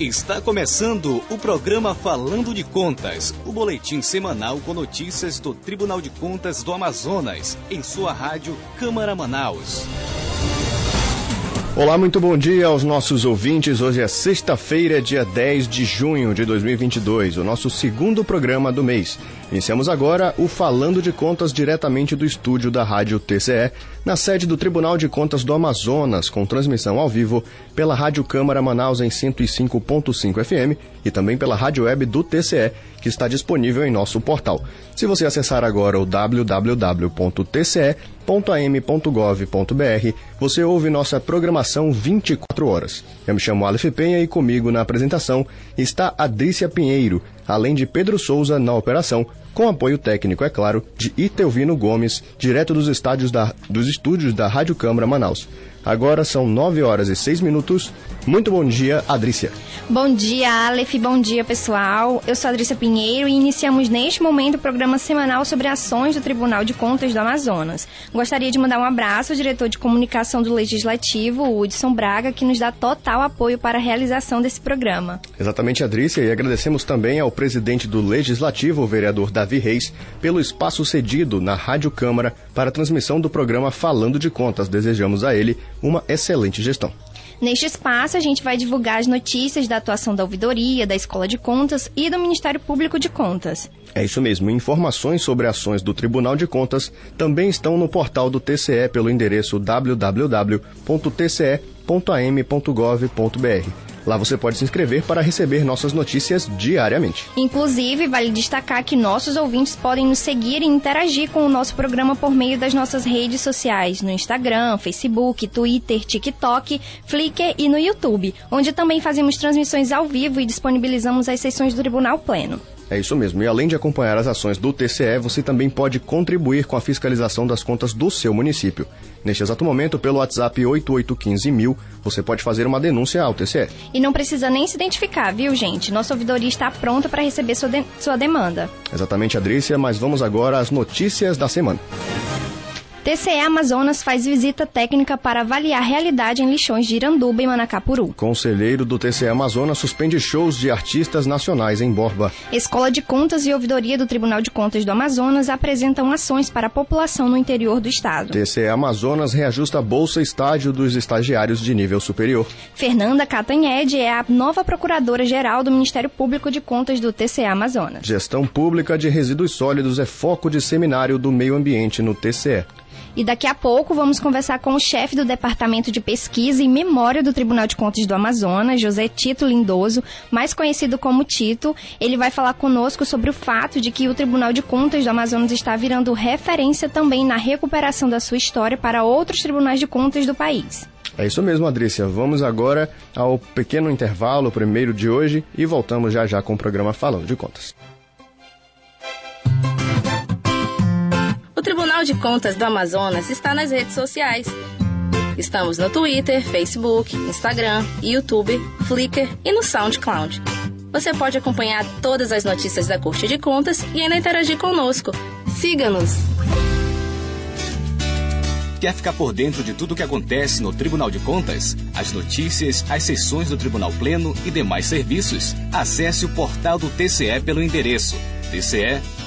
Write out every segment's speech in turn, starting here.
Está começando o programa Falando de Contas, o boletim semanal com notícias do Tribunal de Contas do Amazonas, em sua rádio Câmara Manaus. Olá, muito bom dia aos nossos ouvintes. Hoje é sexta-feira, dia 10 de junho de 2022, o nosso segundo programa do mês. Iniciamos agora o Falando de Contas diretamente do estúdio da Rádio TCE, na sede do Tribunal de Contas do Amazonas, com transmissão ao vivo pela Rádio Câmara Manaus em 105.5 FM e também pela rádio web do TCE, que está disponível em nosso portal. Se você acessar agora o www.tce.am.gov.br, você ouve nossa programação 24 horas. Eu me chamo Aleph Penha e comigo na apresentação está Adrícia Pinheiro, além de Pedro Souza na operação, com apoio técnico, é claro, de Itelvino Gomes, direto dos, estádios da, dos estúdios da Rádio Câmara Manaus. Agora são 9 horas e 6 minutos. Muito bom dia, Adrícia. Bom dia, Aleph. Bom dia, pessoal. Eu sou Adrícia Pinheiro e iniciamos neste momento o programa semanal sobre ações do Tribunal de Contas do Amazonas. Gostaria de mandar um abraço ao diretor de comunicação do Legislativo, Hudson Braga, que nos dá total apoio para a realização desse programa. Exatamente, Adrícia, e agradecemos também ao presidente do Legislativo, o vereador Davi Reis, pelo espaço cedido na Rádio Câmara para a transmissão do programa Falando de Contas. Desejamos a ele uma excelente gestão. Neste espaço, a gente vai divulgar as notícias da atuação da ouvidoria, da Escola de Contas e do Ministério Público de Contas. É isso mesmo. Informações sobre ações do Tribunal de Contas também estão no portal do TCE pelo endereço www.tce.am.gov.br. Lá você pode se inscrever para receber nossas notícias diariamente. Inclusive, vale destacar que nossos ouvintes podem nos seguir e interagir com o nosso programa por meio das nossas redes sociais, no Instagram, Facebook, Twitter, TikTok, Flickr e no YouTube, onde também fazemos transmissões ao vivo e disponibilizamos as sessões do Tribunal Pleno. É isso mesmo. E além de acompanhar as ações do TCE, você também pode contribuir com a fiscalização das contas do seu município. Neste exato momento, pelo WhatsApp 8815000, você pode fazer uma denúncia ao TCE. E não precisa nem se identificar, viu, gente? Nossa ouvidoria está pronta para receber sua, de sua demanda. Exatamente, Adrícia, mas vamos agora às notícias da semana. TCE Amazonas faz visita técnica para avaliar realidade em lixões de Iranduba e Manacapuru. Conselheiro do TCE Amazonas suspende shows de artistas nacionais em Borba. Escola de Contas e Ouvidoria do Tribunal de Contas do Amazonas apresentam ações para a população no interior do estado. TCE Amazonas reajusta a bolsa estágio dos estagiários de nível superior. Fernanda Catanhede é a nova procuradora-geral do Ministério Público de Contas do TCE Amazonas. Gestão pública de resíduos sólidos é foco de seminário do meio ambiente no TCE. E daqui a pouco vamos conversar com o chefe do Departamento de Pesquisa e Memória do Tribunal de Contas do Amazonas, José Tito Lindoso, mais conhecido como Tito. Ele vai falar conosco sobre o fato de que o Tribunal de Contas do Amazonas está virando referência também na recuperação da sua história para outros tribunais de contas do país. É isso mesmo, Adrícia. Vamos agora ao pequeno intervalo, primeiro de hoje, e voltamos já já com o programa Falando de Contas. O Tribunal de Contas do Amazonas está nas redes sociais. Estamos no Twitter, Facebook, Instagram, YouTube, Flickr e no SoundCloud. Você pode acompanhar todas as notícias da Corte de Contas e ainda interagir conosco. Siga-nos! Quer ficar por dentro de tudo o que acontece no Tribunal de Contas? As notícias, as sessões do Tribunal Pleno e demais serviços? Acesse o portal do TCE pelo endereço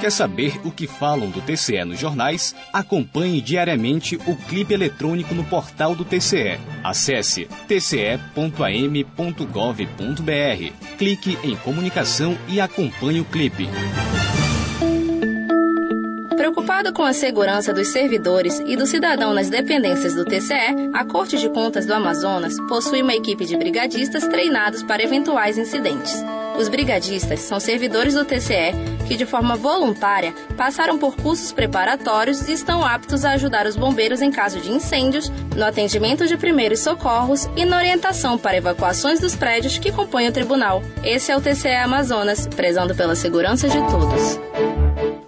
Quer saber o que falam do TCE nos jornais? Acompanhe diariamente o clipe eletrônico no portal do TCE. Acesse tce.am.gov.br. Clique em comunicação e acompanhe o clipe. Preocupado com a segurança dos servidores e do cidadão nas dependências do TCE, a Corte de Contas do Amazonas possui uma equipe de brigadistas treinados para eventuais incidentes. Os brigadistas são servidores do TCE que, de forma voluntária, passaram por cursos preparatórios e estão aptos a ajudar os bombeiros em caso de incêndios, no atendimento de primeiros socorros e na orientação para evacuações dos prédios que compõem o tribunal. Esse é o TCE Amazonas, prezando pela segurança de todos.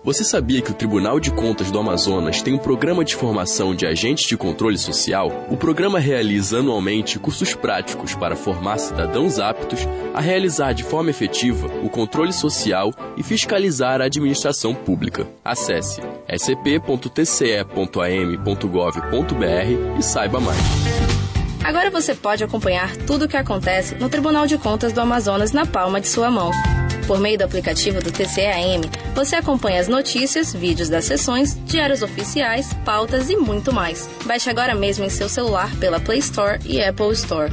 Você sabia que o Tribunal de Contas do Amazonas tem um programa de formação de agentes de controle social? O programa realiza anualmente cursos práticos para formar cidadãos aptos a realizar de forma efetiva o controle social e fiscalizar a administração pública. Acesse scp.tce.am.gov.br e saiba mais. Agora você pode acompanhar tudo o que acontece no Tribunal de Contas do Amazonas na palma de sua mão. Por meio do aplicativo do TCAM, você acompanha as notícias, vídeos das sessões, diários oficiais, pautas e muito mais. Baixe agora mesmo em seu celular pela Play Store e Apple Store.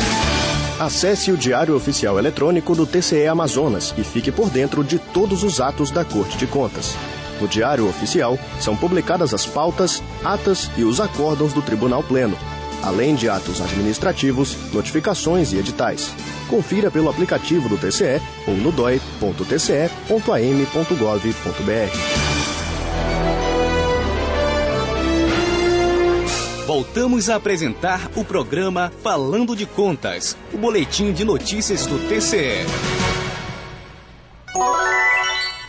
Acesse o Diário Oficial Eletrônico do TCE Amazonas e fique por dentro de todos os atos da Corte de Contas. No Diário Oficial são publicadas as pautas, atas e os acórdãos do Tribunal Pleno, além de atos administrativos, notificações e editais. Confira pelo aplicativo do TCE ou no doi.tce.am.gov.br. Voltamos a apresentar o programa Falando de Contas, o boletim de notícias do TCE.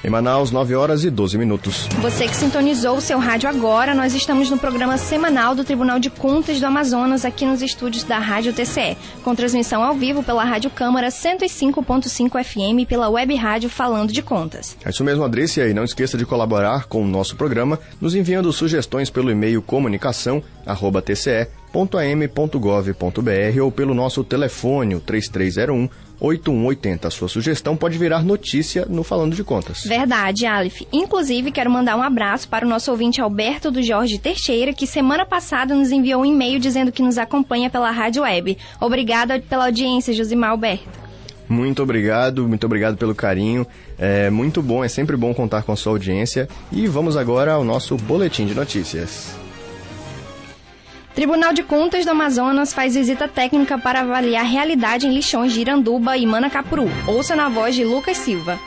Em Manaus, 9 horas e 12 minutos. Você que sintonizou o seu rádio agora, nós estamos no programa semanal do Tribunal de Contas do Amazonas, aqui nos estúdios da Rádio TCE, com transmissão ao vivo pela Rádio Câmara 105.5 FM e pela web rádio Falando de Contas. É isso mesmo, Adrícia, e não esqueça de colaborar com o nosso programa, nos enviando sugestões pelo e-mail comunicação@tce.am.gov.br ou pelo nosso telefone, o 3301 8180. A sua sugestão pode virar notícia no Falando de Contas. Verdade, Aleph. Inclusive, quero mandar um abraço para o nosso ouvinte Alberto do Jorge Teixeira, que semana passada nos enviou um e-mail dizendo que nos acompanha pela rádio web. Obrigada pela audiência, Josimar Alberto. Muito obrigado, muito obrigado pelo carinho. É muito bom, é sempre bom contar com a sua audiência. E vamos agora ao nosso boletim de notícias. Tribunal de Contas do Amazonas faz visita técnica para avaliar a realidade em lixões de Iranduba e Manacapuru. Ouça na voz de Lucas Silva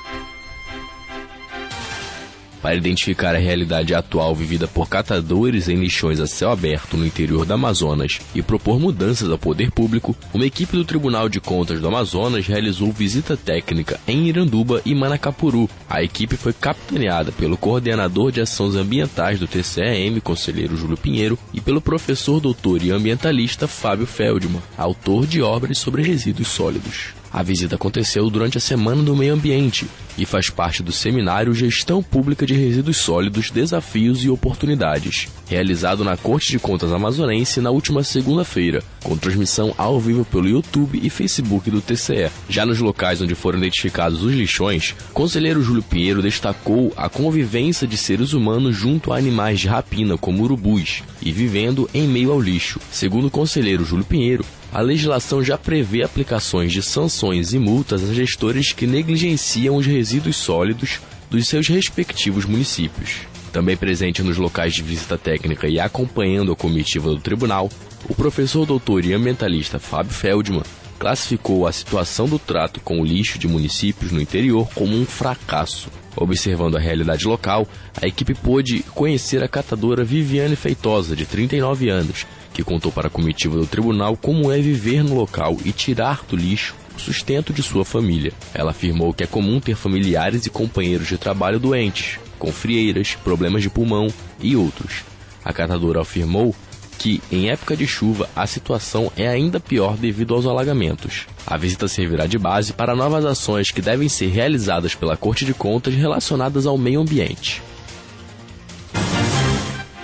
para identificar a realidade atual vivida por catadores em lixões a céu aberto no interior do Amazonas e propor mudanças ao poder público, uma equipe do Tribunal de Contas do Amazonas realizou visita técnica em Iranduba e Manacapuru. A equipe foi capitaneada pelo coordenador de ações ambientais do TCEM, conselheiro Júlio Pinheiro, e pelo professor doutor e ambientalista Fábio Feldman, autor de obras sobre resíduos sólidos. A visita aconteceu durante a Semana do Meio Ambiente e faz parte do seminário Gestão Pública de Resíduos Sólidos, Desafios e Oportunidades, realizado na Corte de Contas Amazonense na última segunda-feira, com transmissão ao vivo pelo YouTube e Facebook do TCE. Já nos locais onde foram identificados os lixões, conselheiro Júlio Pinheiro destacou a convivência de seres humanos junto a animais de rapina, como urubus, e vivendo em meio ao lixo. Segundo o conselheiro Júlio Pinheiro, a legislação já prevê aplicações de sanções e multas a gestores que negligenciam os resíduos sólidos dos seus respectivos municípios. Também presente nos locais de visita técnica e acompanhando a comitiva do tribunal, o professor doutor e ambientalista Fábio Feldman classificou a situação do trato com o lixo de municípios no interior como um fracasso. Observando a realidade local, a equipe pôde conhecer a catadora Viviane Feitosa, de 39 anos, que contou para a comitiva do tribunal como é viver no local e tirar do lixo o sustento de sua família. Ela afirmou que é comum ter familiares e companheiros de trabalho doentes, com frieiras, problemas de pulmão e outros. A catadora afirmou que, em época de chuva, a situação é ainda pior devido aos alagamentos. A visita servirá de base para novas ações que devem ser realizadas pela Corte de Contas relacionadas ao meio ambiente.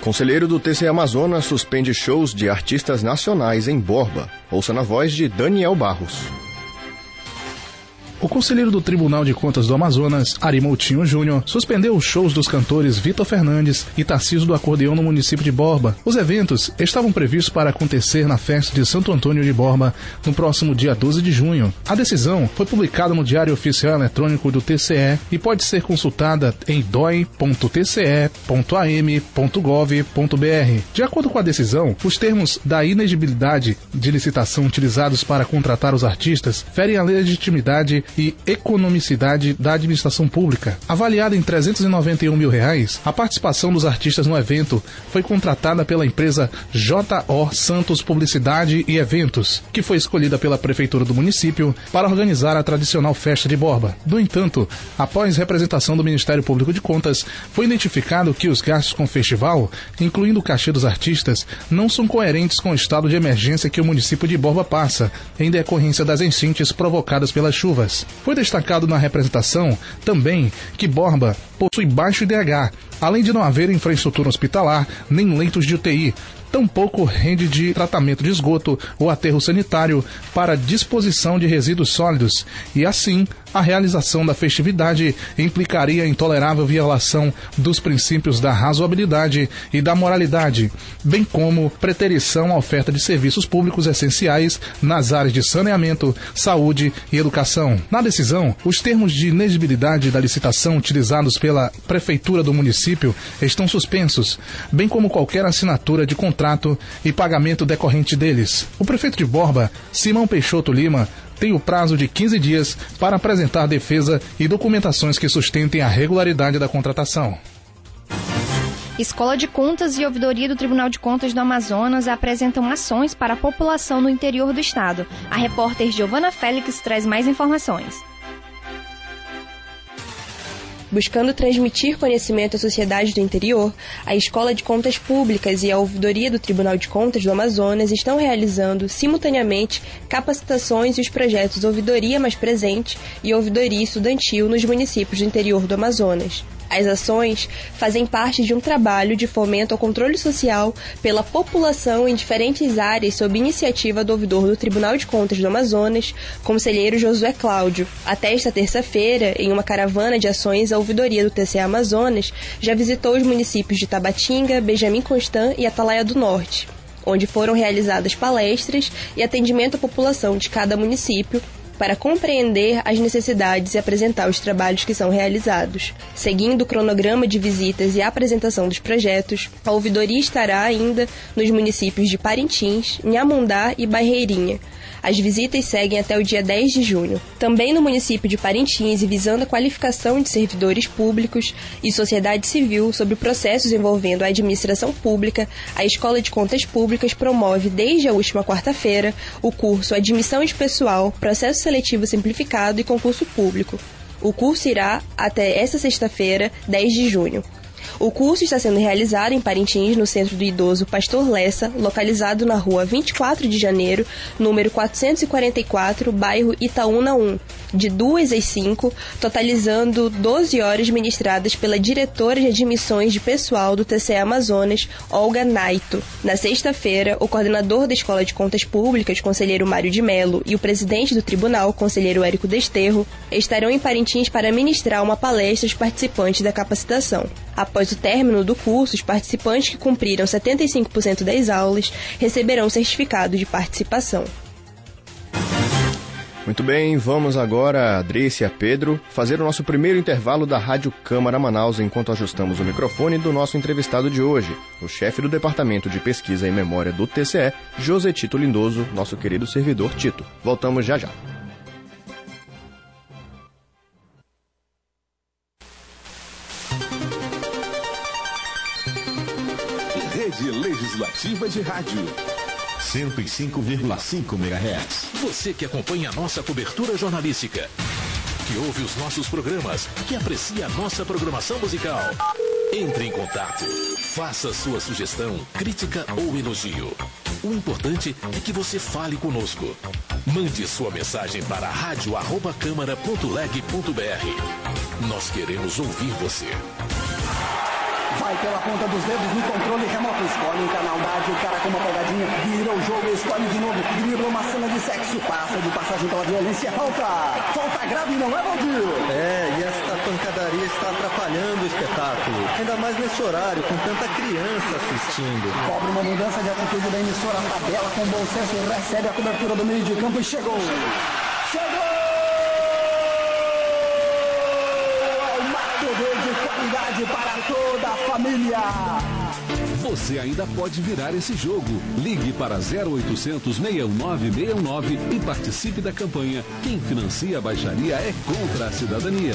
Conselheiro do TC Amazonas suspende shows de artistas nacionais em Borba. Ouça na voz de Daniel Barros. O conselheiro do Tribunal de Contas do Amazonas, Ari Moutinho Júnior, suspendeu os shows dos cantores Vitor Fernandes e Tarciso do Acordeão no município de Borba. Os eventos estavam previstos para acontecer na festa de Santo Antônio de Borba no próximo dia 12 de junho. A decisão foi publicada no Diário Oficial Eletrônico do TCE e pode ser consultada em doi.tce.am.gov.br. De acordo com a decisão, os termos da inegibilidade de licitação utilizados para contratar os artistas ferem a legitimidade e economicidade da administração pública. Avaliada em 391 mil reais, a participação dos artistas no evento foi contratada pela empresa JO Santos Publicidade e Eventos, que foi escolhida pela prefeitura do município para organizar a tradicional festa de Borba. No entanto, após representação do Ministério Público de Contas, foi identificado que os gastos com o festival, incluindo o cachê dos artistas, não são coerentes com o estado de emergência que o município de Borba passa, em decorrência das enchentes provocadas pelas chuvas. Foi destacado na representação também que Borba possui baixo IDH, além de não haver infraestrutura hospitalar nem leitos de UTI, tampouco rende de tratamento de esgoto ou aterro sanitário para disposição de resíduos sólidos e, assim, a realização da festividade implicaria intolerável violação dos princípios da razoabilidade e da moralidade, bem como preterição à oferta de serviços públicos essenciais nas áreas de saneamento, saúde e educação. Na decisão, os termos de inegibilidade da licitação utilizados pela prefeitura do município estão suspensos, bem como qualquer assinatura de contrato contrato e pagamento decorrente deles. O prefeito de Borba, Simão Peixoto Lima, tem o prazo de 15 dias para apresentar defesa e documentações que sustentem a regularidade da contratação. Escola de Contas e Ouvidoria do Tribunal de Contas do Amazonas apresentam ações para a população no interior do estado. A repórter Giovana Félix traz mais informações. Buscando transmitir conhecimento à sociedade do interior, a Escola de Contas Públicas e a Ouvidoria do Tribunal de Contas do Amazonas estão realizando, simultaneamente, capacitações e os projetos Ouvidoria Mais Presente e Ouvidoria Estudantil nos municípios do interior do Amazonas. As ações fazem parte de um trabalho de fomento ao controle social pela população em diferentes áreas sob iniciativa do ouvidor do Tribunal de Contas do Amazonas, conselheiro Josué Cláudio. Até esta terça-feira, em uma caravana de ações, a ouvidoria do TCE Amazonas já visitou os municípios de Tabatinga, Benjamin Constant e Atalaia do Norte onde foram realizadas palestras e atendimento à população de cada município para compreender as necessidades e apresentar os trabalhos que são realizados. Seguindo o cronograma de visitas e apresentação dos projetos, a ouvidoria estará ainda nos municípios de Parintins, Nhamundá e Barreirinha, as visitas seguem até o dia 10 de junho. Também no município de Parintins e visando a qualificação de servidores públicos e sociedade civil sobre processos envolvendo a administração pública, a Escola de Contas Públicas promove desde a última quarta-feira o curso Admissão de Pessoal, Processo Seletivo Simplificado e Concurso Público. O curso irá até esta sexta-feira, 10 de junho. O curso está sendo realizado em Parintins, no Centro do Idoso Pastor Lessa, localizado na rua 24 de janeiro, número 444, bairro Itaúna 1, de 2 às 5, totalizando 12 horas ministradas pela diretora de admissões de pessoal do TCE Amazonas, Olga Naito. Na sexta-feira, o coordenador da Escola de Contas Públicas, conselheiro Mário de Melo, e o presidente do tribunal, conselheiro Érico Desterro, estarão em Parintins para ministrar uma palestra aos participantes da capacitação. Após o término do curso, os participantes que cumpriram 75% das aulas receberão certificado de participação. Muito bem, vamos agora, Adrícia Pedro, fazer o nosso primeiro intervalo da Rádio Câmara Manaus enquanto ajustamos o microfone do nosso entrevistado de hoje, o chefe do Departamento de Pesquisa e Memória do TCE, José Tito Lindoso, nosso querido servidor Tito. Voltamos já já. Legislativa de Rádio. 105,5 MHz. Você que acompanha a nossa cobertura jornalística, que ouve os nossos programas, que aprecia a nossa programação musical. Entre em contato. Faça sua sugestão, crítica ou elogio. O importante é que você fale conosco. Mande sua mensagem para rádio@câmara.leg.br. Nós queremos ouvir você. Vai pela ponta dos dedos no controle remoto. Escolhe um canal, dá de cara com uma pegadinha. Vira o jogo, escolhe de novo. Dribla uma cena de sexo. Passa de passagem pela violência. Falta! Falta grave, não é, Valdir? É, e esta pancadaria está atrapalhando o espetáculo. Ainda mais nesse horário, com tanta criança assistindo. Cobra uma mudança de atitude da emissora. Tabela com bom senso. Recebe a cobertura do meio de campo e chegou. Chegou! Para toda a família. Você ainda pode virar esse jogo. Ligue para 0800 619 619 e participe da campanha Quem financia a baixaria é contra a cidadania.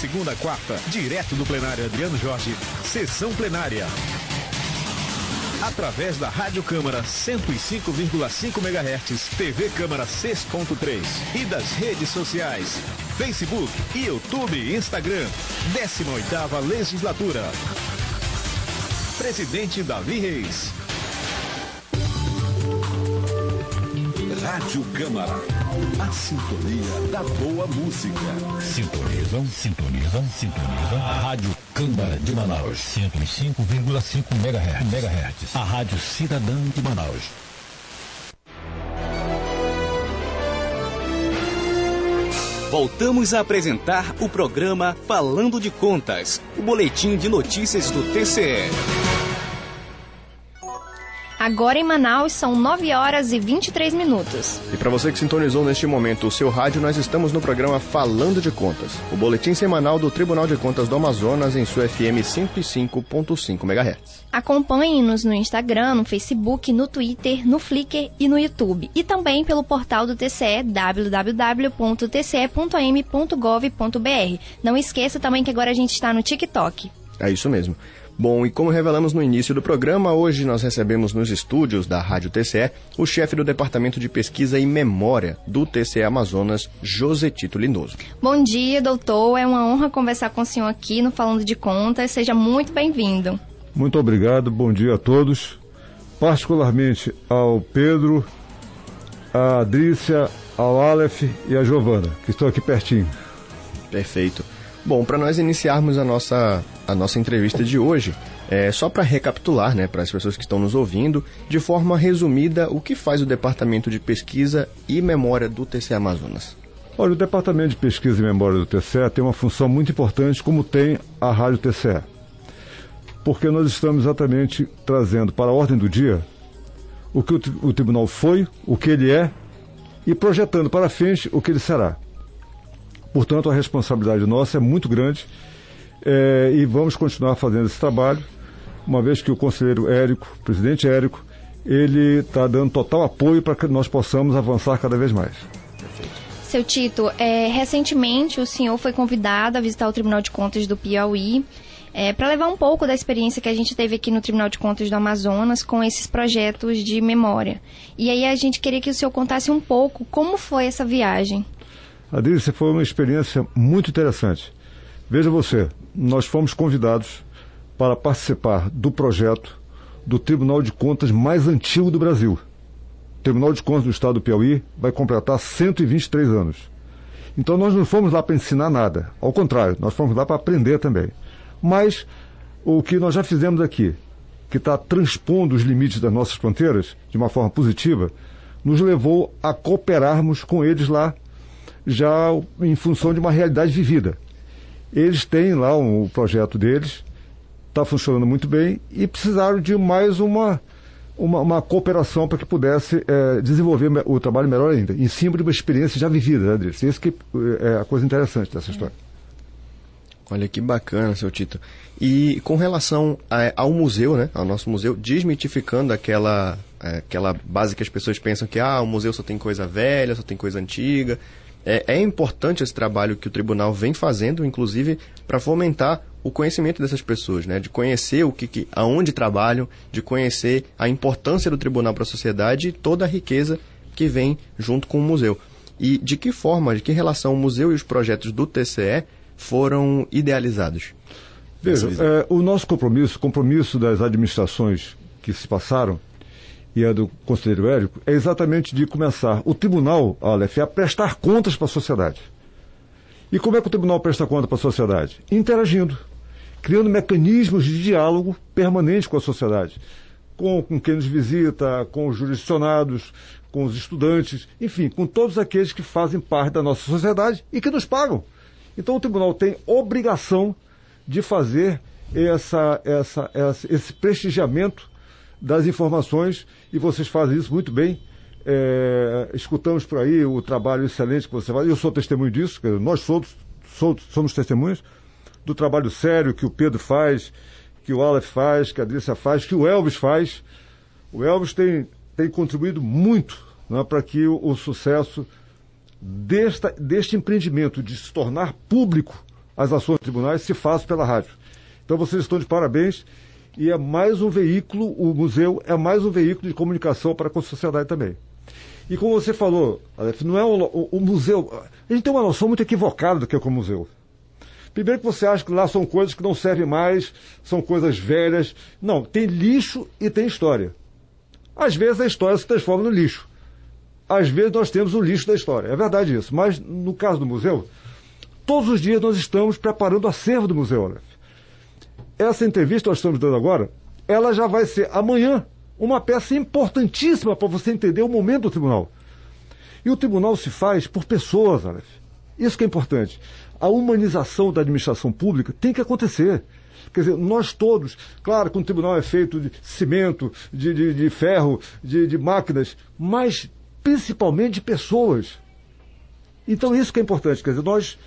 Segunda a quarta, direto do plenário Adriano Jorge, sessão plenária. Através da Rádio Câmara 105,5 MHz, TV Câmara 6.3 e das redes sociais, Facebook, YouTube e Instagram. 18ª Legislatura. Presidente Davi Reis. Rádio Câmara. A sintonia da boa música. Sintonizam, sintonizam, sintonizam. A Rádio Câmara de Manaus. 105,5 MHz. MHz. A Rádio Cidadã de Manaus. Voltamos a apresentar o programa Falando de Contas, o boletim de notícias do TCE. Agora em Manaus são 9 horas e 23 minutos. E para você que sintonizou neste momento o seu rádio, nós estamos no programa Falando de Contas, o boletim semanal do Tribunal de Contas do Amazonas em sua FM 105.5 MHz. Acompanhe-nos no Instagram, no Facebook, no Twitter, no Flickr e no YouTube. E também pelo portal do TCE www.tce.am.gov.br. Não esqueça também que agora a gente está no TikTok. É isso mesmo. Bom, e como revelamos no início do programa, hoje nós recebemos nos estúdios da Rádio TCE o chefe do Departamento de Pesquisa e Memória do TCE Amazonas, José Tito Lindoso. Bom dia, doutor. É uma honra conversar com o senhor aqui no Falando de Contas. Seja muito bem-vindo. Muito obrigado. Bom dia a todos. Particularmente ao Pedro, a Adrícia, ao Aleph e a Giovana, que estão aqui pertinho. Perfeito. Bom, para nós iniciarmos a nossa, a nossa entrevista de hoje, é, só para recapitular, né, para as pessoas que estão nos ouvindo, de forma resumida, o que faz o Departamento de Pesquisa e Memória do TCE Amazonas? Olha, o Departamento de Pesquisa e Memória do TCE tem uma função muito importante, como tem a Rádio TCE. Porque nós estamos exatamente trazendo para a ordem do dia o que o, o tribunal foi, o que ele é, e projetando para frente o que ele será. Portanto, a responsabilidade nossa é muito grande é, e vamos continuar fazendo esse trabalho, uma vez que o conselheiro Érico, o presidente Érico, ele está dando total apoio para que nós possamos avançar cada vez mais. Seu Tito, é, recentemente o senhor foi convidado a visitar o Tribunal de Contas do Piauí é, para levar um pouco da experiência que a gente teve aqui no Tribunal de Contas do Amazonas com esses projetos de memória. E aí a gente queria que o senhor contasse um pouco como foi essa viagem. Adrícia, foi uma experiência muito interessante. Veja você, nós fomos convidados para participar do projeto do Tribunal de Contas mais antigo do Brasil. O Tribunal de Contas do Estado do Piauí vai completar 123 anos. Então nós não fomos lá para ensinar nada. Ao contrário, nós fomos lá para aprender também. Mas o que nós já fizemos aqui, que está transpondo os limites das nossas fronteiras de uma forma positiva, nos levou a cooperarmos com eles lá já em função de uma realidade vivida. Eles têm lá um, o projeto deles, está funcionando muito bem e precisaram de mais uma, uma, uma cooperação para que pudesse é, desenvolver o trabalho melhor ainda, em cima de uma experiência já vivida, né, Adriano? Isso que é a coisa interessante dessa história. Olha que bacana, seu Tito. E com relação a, ao museu, né, ao nosso museu, desmitificando aquela, aquela base que as pessoas pensam que ah, o museu só tem coisa velha, só tem coisa antiga. É, é importante esse trabalho que o tribunal vem fazendo, inclusive, para fomentar o conhecimento dessas pessoas, né? De conhecer o que, que aonde trabalham, de conhecer a importância do tribunal para a sociedade e toda a riqueza que vem junto com o museu. E de que forma, de que relação o museu e os projetos do TCE foram idealizados? Veja, é, o nosso compromisso, compromisso das administrações que se passaram, e a do conselheiro Érico, é exatamente de começar o tribunal, Aleph, a prestar contas para a sociedade. E como é que o tribunal presta conta para a sociedade? Interagindo, criando mecanismos de diálogo permanente com a sociedade, com, com quem nos visita, com os jurisdicionados, com os estudantes, enfim, com todos aqueles que fazem parte da nossa sociedade e que nos pagam. Então o tribunal tem obrigação de fazer essa, essa, essa, esse prestigiamento das informações e vocês fazem isso muito bem. É, escutamos por aí o trabalho excelente que você faz. Eu sou testemunho disso, nós todos somos, somos testemunhas do trabalho sério que o Pedro faz, que o Aleph faz, que a Adrícia faz, que o Elvis faz. O Elvis tem, tem contribuído muito né, para que o, o sucesso desta, deste empreendimento de se tornar público as ações dos tribunais se faça pela rádio. Então vocês estão de parabéns e é mais um veículo, o museu é mais um veículo de comunicação para com a sociedade também. E como você falou, Aleph, não é o, o, museu. A gente tem uma noção muito equivocada do que é o museu. Primeiro que você acha que lá são coisas que não servem mais, são coisas velhas. Não, tem lixo e tem história. Às vezes a história se transforma no lixo. Às vezes nós temos o lixo da história. É verdade isso. Mas no caso do museu, todos os dias nós estamos preparando o acervo do museu, Aleph essa entrevista que nós estamos dando agora, ela já vai ser amanhã uma peça importantíssima para você entender o momento do tribunal. E o tribunal se faz por pessoas, Aleph. Isso que é importante. A humanização da administração pública tem que acontecer. Quer dizer, nós todos, claro que um tribunal é feito de cimento, de, de, de ferro, de, de máquinas, mas principalmente de pessoas. Então isso que é importante, quer dizer, nós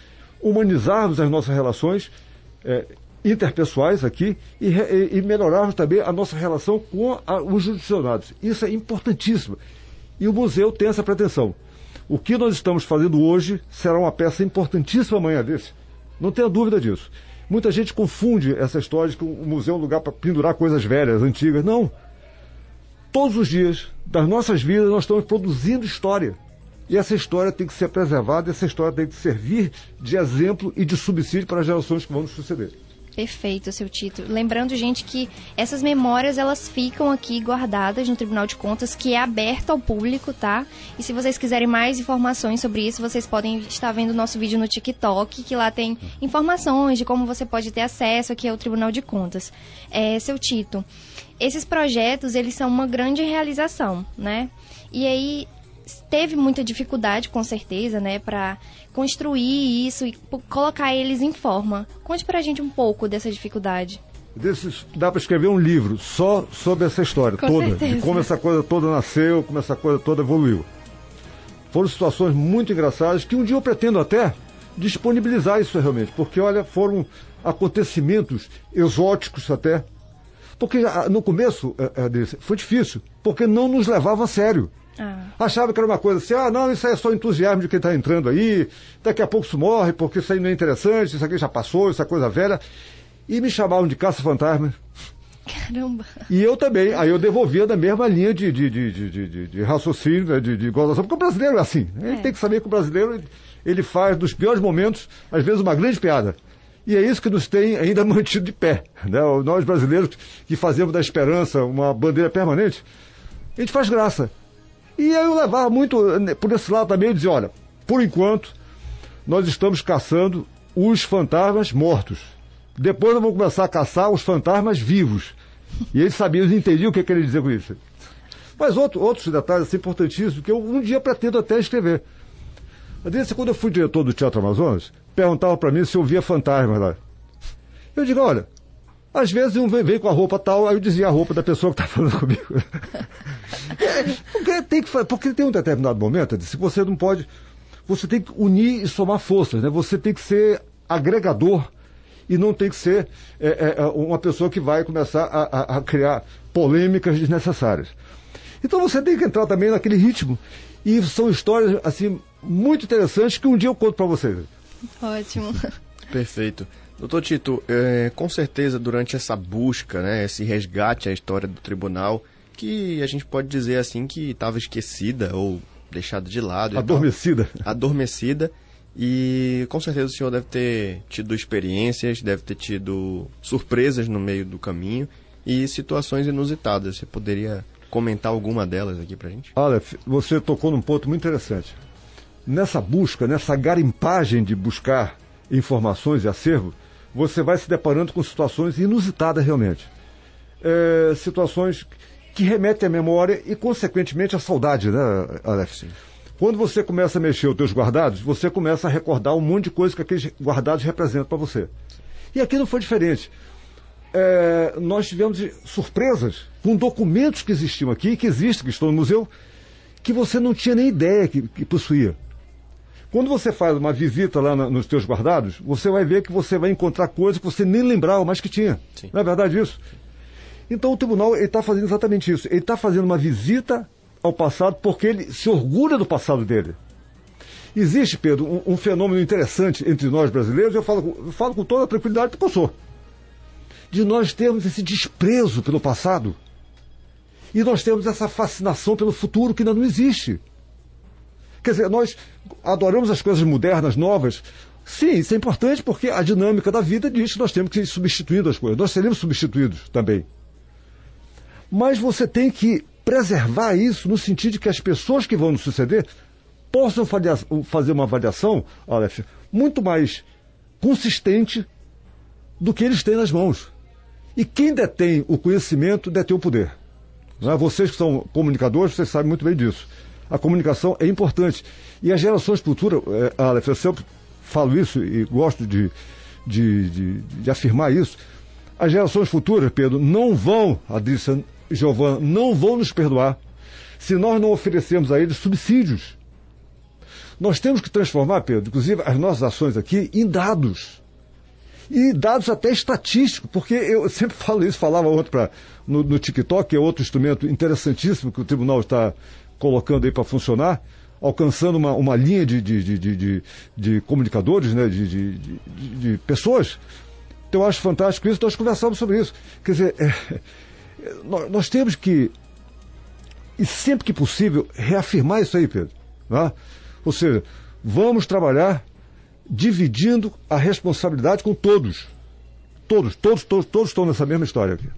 humanizarmos as nossas relações, é, interpessoais aqui e, e, melhorarmos também a nossa relação com a, os judicionados. Isso é importantíssimo. E o museu tem essa pretensão. O que nós estamos fazendo hoje será uma peça importantíssima amanhã desse. Não tenha dúvida disso. Muita gente confunde essa história de que o museu é um lugar para pendurar coisas velhas, antigas. Não. Todos os dias das nossas vidas nós estamos produzindo história. E essa história tem que ser preservada, essa história tem que servir de exemplo e de subsídio para as gerações que vão nos suceder. Perfeito, seu título. Lembrando, gente, que essas memórias elas ficam aqui guardadas no Tribunal de Contas, que é aberto ao público, tá? E se vocês quiserem mais informações sobre isso, vocês podem estar vendo o nosso vídeo no TikTok, que lá tem informações de como você pode ter acesso aqui ao Tribunal de Contas. É, seu Tito, esses projetos, eles são uma grande realização, né? E aí, teve muita dificuldade, com certeza, né, para construir isso e colocar eles em forma. Conte pra gente um pouco dessa dificuldade. Desses, dá para escrever um livro só sobre essa história Com toda, certeza. de como essa coisa toda nasceu, como essa coisa toda evoluiu. Foram situações muito engraçadas que um dia eu pretendo até disponibilizar isso realmente, porque olha, foram acontecimentos exóticos até. Porque ah, no começo é, é, foi difícil, porque não nos levava a sério. Ah. Achava que era uma coisa assim, ah, não, isso aí é só entusiasmo de quem está entrando aí, daqui a pouco isso morre, porque isso aí não é interessante, isso aqui já passou, isso é coisa velha. E me chamavam de caça-fantasma. Caramba. E eu também, aí eu devolvia da mesma linha de, de, de, de, de, de raciocínio, né, de, de gozação, porque o brasileiro é assim. Ele É. tem que saber que o brasileiro, ele faz dos piores momentos, às vezes, uma grande piada. E é isso que nos tem ainda mantido de pé. Né? Nós brasileiros que fazemos da esperança uma bandeira permanente, a gente faz graça. E eu levava muito né, por esse lado também, eu dizia, olha, por enquanto, nós estamos caçando os fantasmas mortos. Depois nós vamos começar a caçar os fantasmas vivos. E eles sabiam, eles entendiam o que eu queria dizer com isso. Mas outro, outros detalhes assim, importantíssimos, que eu um dia pretendo até escrever. Adriana, quando eu fui diretor do Teatro Amazonas, perguntava para mim se eu via fantasmas lá. Eu digo, olha, às vezes um vem, vem com a roupa tal, aí eu dizia a roupa da pessoa que está falando comigo. porque, tem que, porque tem um determinado momento, se você não pode. Você tem que unir e somar forças, né? Você tem que ser agregador e não tem que ser é, é, uma pessoa que vai começar a, a- a criar polêmicas desnecessárias. Então você tem que entrar também naquele ritmo. E são histórias assim muito interessantes que um dia eu conto para vocês. Ótimo. Perfeito. Doutor Tito, é, com certeza durante essa busca, né, esse resgate à história do tribunal, que a gente pode dizer assim que estava esquecida ou deixada de lado. Adormecida. Adormecida. E com certeza o senhor deve ter tido experiências, deve ter tido surpresas no meio do caminho e situações inusitadas. Você poderia comentar alguma delas aqui pra gente? Aleph, você tocou num ponto muito interessante. Nessa busca, nessa garimpagem de buscar informações e acervo, você vai se deparando com situações inusitadas realmente. É, situações que remetem à memória e, consequentemente, à saudade, né, Aleph? Sim. Quando você começa a mexer os teus guardados, você começa a recordar um monte de coisa que aqueles guardados representam para você. E aqui não foi diferente. É, nós tivemos surpresas com documentos que existiam aqui, que existem, que estão no museu, que você não tinha nem ideia que, que possuía. Quando você faz uma visita lá na, nos teus guardados, você vai ver que você vai encontrar coisas que você nem lembrava mais que tinha. Sim. Não é verdade isso? Então o tribunal está fazendo exatamente isso. Ele está fazendo uma visita ao passado porque ele se orgulha do passado dele. Existe, Pedro, um, um fenômeno interessante entre nós brasileiros, eu falo, eu falo com toda a tranquilidade porque eu sou, de nós termos esse desprezo pelo passado e nós temos essa fascinação pelo futuro que ainda não existe. Quer dizer, nós adoramos as coisas modernas, novas. Sim, isso é importante porque a dinâmica da vida diz que nós temos que ir substituindo as coisas. Nós seremos substituídos também. Mas você tem que preservar isso no sentido de que as pessoas que vão nos suceder possam fazer uma avaliação, Aleph, muito mais consistente do que eles têm nas mãos. E quem detém o conhecimento detém o poder. É? Vocês que são comunicadores, vocês sabem muito bem disso. A comunicação é importante. E as gerações futuras, é, Aleph, eu sempre falo isso e gosto de, de, de, de afirmar isso. As gerações futuras, Pedro, não vão, Adriana, Giovana, não vão nos perdoar se nós não oferecermos a eles subsídios. Nós temos que transformar, Pedro, inclusive as nossas ações aqui, em dados. E dados até estatísticos, porque eu sempre falo isso, falava outro para no, no TikTok, que é outro instrumento interessantíssimo que o tribunal está colocando aí para funcionar, alcançando uma, uma linha de, de, de, de, de comunicadores, né, de, de, de, pessoas. Então eu acho fantástico isso, nós conversamos sobre isso. Quer dizer, é, nós, nós, temos que, e sempre que possível, reafirmar isso aí, Pedro. Né? Ou seja, vamos trabalhar dividindo a responsabilidade com todos. Todos, todos, todos, todos estão nessa mesma história aqui.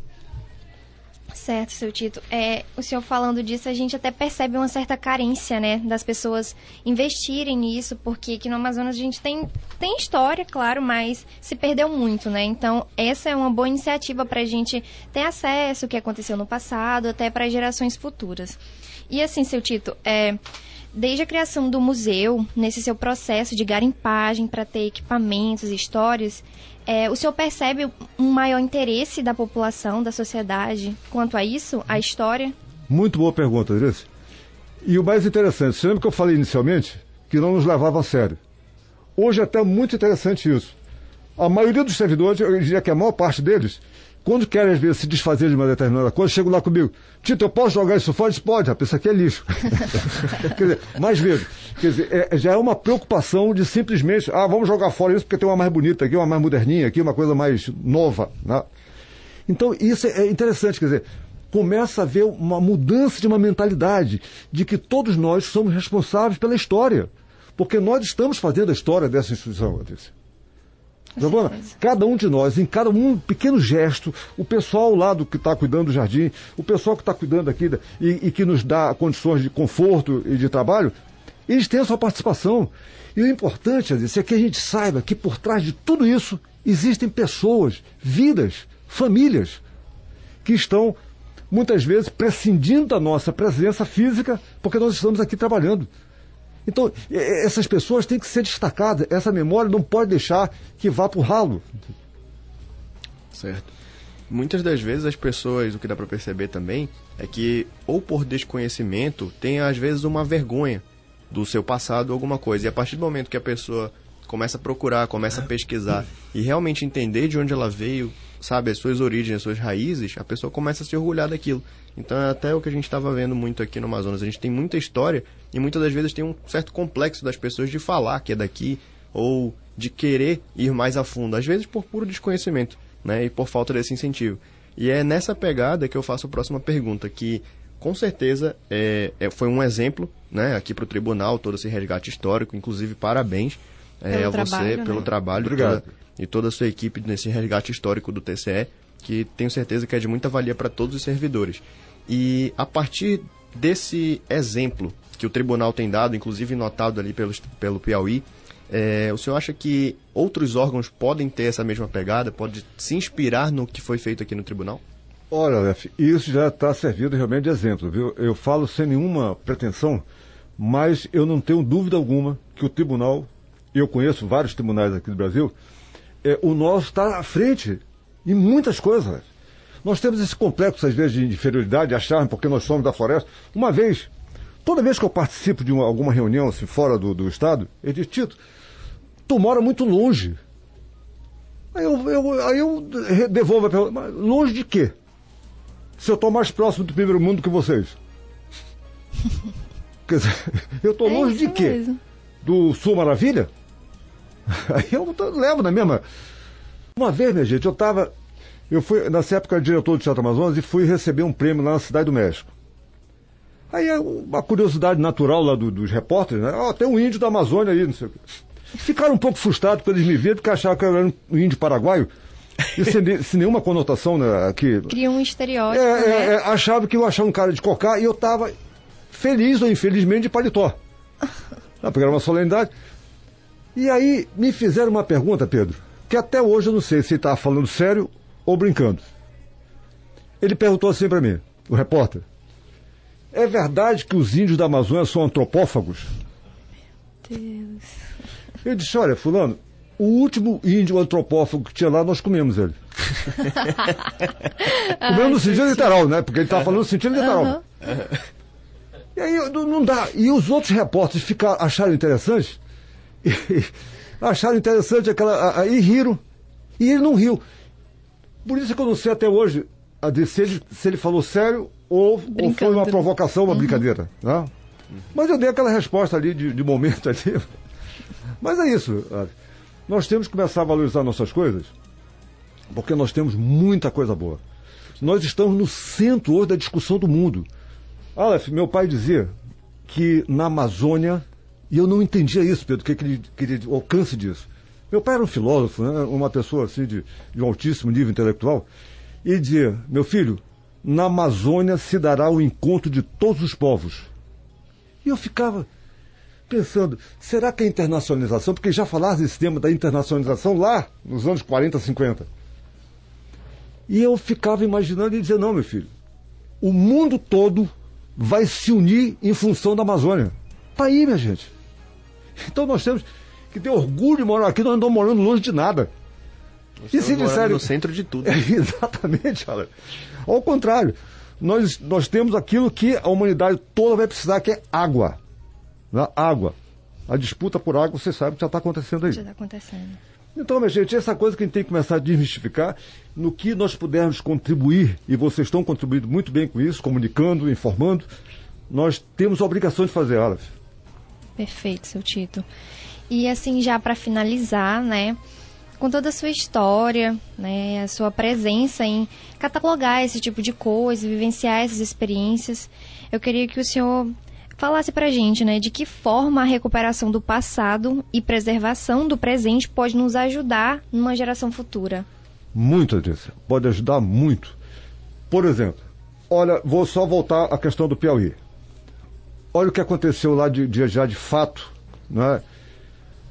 Certo, seu Tito. É, o senhor falando disso, a gente até percebe uma certa carência, né, das pessoas investirem nisso, porque aqui no Amazonas a gente tem, tem história, claro, mas se perdeu muito, né? Então, essa é uma boa iniciativa para a gente ter acesso ao que aconteceu no passado, até para gerações futuras. E assim, seu Tito, é, desde a criação do museu, nesse seu processo de garimpagem para ter equipamentos histórias, é, o senhor percebe um maior interesse da população, da sociedade, quanto a isso, a história? Muito boa pergunta, Adriana. E o mais interessante, você lembra que eu falei inicialmente que não nos levava a sério? Hoje é até muito interessante isso. A maioria dos servidores, eu diria que a maior parte deles, quando querem, às vezes, se desfazer de uma determinada coisa, chegam lá comigo. Tito, eu posso jogar isso fora? Diz, pode, rapaz, isso aqui é lixo. quer dizer, mais vezes. Quer dizer, é, já é uma preocupação de simplesmente, ah, vamos jogar fora isso porque tem uma mais bonita aqui, uma mais moderninha aqui, uma coisa mais nova. Né? Então, isso é interessante, quer dizer, começa a haver uma mudança de uma mentalidade de que todos nós somos responsáveis pela história. Porque nós estamos fazendo a história dessa instituição, Patrícia. Giovana, cada um de nós, em cada um pequeno gesto, o pessoal lá do que está cuidando do jardim, o pessoal que está cuidando aqui e, e, que nos dá condições de conforto e de trabalho, eles têm a sua participação. E o importante, é que a gente saiba que por trás de tudo isso existem pessoas, vidas, famílias, que estão muitas vezes prescindindo da nossa presença física porque nós estamos aqui trabalhando. Então, essas pessoas têm que ser destacadas. Essa memória não pode deixar que vá para o ralo. Certo. Muitas das vezes as pessoas, o que dá para perceber também, é que, ou por desconhecimento, tem às vezes uma vergonha do seu passado ou alguma coisa. E a partir do momento que a pessoa começa a procurar, começa a pesquisar e realmente entender de onde ela veio, sabe, as suas origens, as suas raízes, a pessoa começa a se orgulhar daquilo. Então é até o que a gente estava vendo muito aqui no Amazonas. A gente tem muita história e muitas das vezes tem um certo complexo das pessoas de falar que é daqui ou de querer ir mais a fundo, às vezes por puro desconhecimento, né, e por falta desse incentivo. E é nessa pegada que eu faço a próxima pergunta, que com certeza é, é, foi um exemplo né, aqui para o tribunal, todo esse resgate histórico, inclusive parabéns é, a você trabalho, pelo né? trabalho Obrigado. Toda, e toda a sua equipe nesse resgate histórico do TCE, que tenho certeza que é de muita valia para todos os servidores. E a partir desse exemplo que o tribunal tem dado, inclusive notado ali pelo, pelo Piauí, é, o senhor acha que outros órgãos podem ter essa mesma pegada, pode se inspirar no que foi feito aqui no tribunal? Olha, Lef, isso já está servido realmente de exemplo, viu? Eu falo sem nenhuma pretensão, mas eu não tenho dúvida alguma que o tribunal, eu conheço vários tribunais aqui do Brasil, é, o nosso está à frente em muitas coisas. Nós temos esse complexo, às vezes, de inferioridade, de achar porque nós somos da floresta. Uma vez, toda vez que eu participo de uma, alguma reunião assim, fora do, do Estado, eu digo, Tito, tu mora muito longe. Aí eu, eu, aí eu devolvo a pergunta, longe de quê? Se eu estou mais próximo do primeiro mundo que vocês. Quer dizer, eu estou é longe de quê? Mesmo. Do Sul Maravilha? Aí eu levo na mesma. Uma vez, minha gente, eu estava. Eu fui, nessa época, diretor do Teatro Amazonas e fui receber um prêmio lá na Cidade do México. Aí uma curiosidade natural lá do, dos repórteres, né? Ó, oh, tem um índio da Amazônia aí, não sei o quê. Ficaram um pouco frustrados quando eles me viram, porque achavam que eu era um índio paraguaio. E sem, sem nenhuma conotação, né? Que, Cria um estereótipo. É, é, né? é, achava que eu achava um cara de cocá e eu estava feliz ou infelizmente de paletó. Porque era uma solenidade. E aí me fizeram uma pergunta, Pedro, que até hoje eu não sei se ele estava falando sério ou brincando. Ele perguntou assim para mim, o repórter: É verdade que os índios da Amazônia são antropófagos? Meu Deus. Eu disse: Olha, Fulano, o último índio antropófago que tinha lá, nós comemos ele. comemos no sentido literal, né? Porque ele estava falando no sentido literal. Uhum. E aí não dá. E os outros repórteres ficaram, acharam interessante, acharam interessante aquela. Aí riram. E ele não riu. Por isso que eu não sei até hoje se ele, se ele falou sério ou, ou foi uma provocação, uma uhum. brincadeira. Né? Mas eu dei aquela resposta ali de, de momento ali. Mas é isso. Nós temos que começar a valorizar nossas coisas, porque nós temos muita coisa boa. Nós estamos no centro hoje da discussão do mundo. Aleph, meu pai dizia que na Amazônia, e eu não entendia isso, Pedro, que, que, ele, que ele, o alcance disso. Meu pai era um filósofo, né, uma pessoa assim de, de um altíssimo nível intelectual, e ele dizia: Meu filho, na Amazônia se dará o encontro de todos os povos. E eu ficava pensando, será que a internacionalização, porque já falaram desse tema da internacionalização lá nos anos 40, 50. E eu ficava imaginando e dizia, não, meu filho, o mundo todo vai se unir em função da Amazônia. Está aí, minha gente. Então nós temos que ter orgulho de morar aqui, nós não estamos morando longe de nada. e se disserem... no centro de tudo. É, exatamente, olha. Ao contrário, nós, nós temos aquilo que a humanidade toda vai precisar, que é água. Né? Água. A disputa por água, você sabe que já está acontecendo aí. Já está acontecendo. Então, minha gente, essa coisa que a gente tem que começar a desmistificar, no que nós pudermos contribuir, e vocês estão contribuindo muito bem com isso, comunicando, informando, nós temos a obrigação de fazer, Aleph. Perfeito, seu Tito. E assim, já para finalizar, né, com toda a sua história, né, a sua presença em catalogar esse tipo de coisa, vivenciar essas experiências, eu queria que o senhor falasse pra gente, né, de que forma a recuperação do passado e preservação do presente pode nos ajudar numa geração futura. Muito, Adrícia. Pode ajudar muito. Por exemplo, olha, vou só voltar à questão do Piauí. Olha o que aconteceu lá de, de já de fato, né?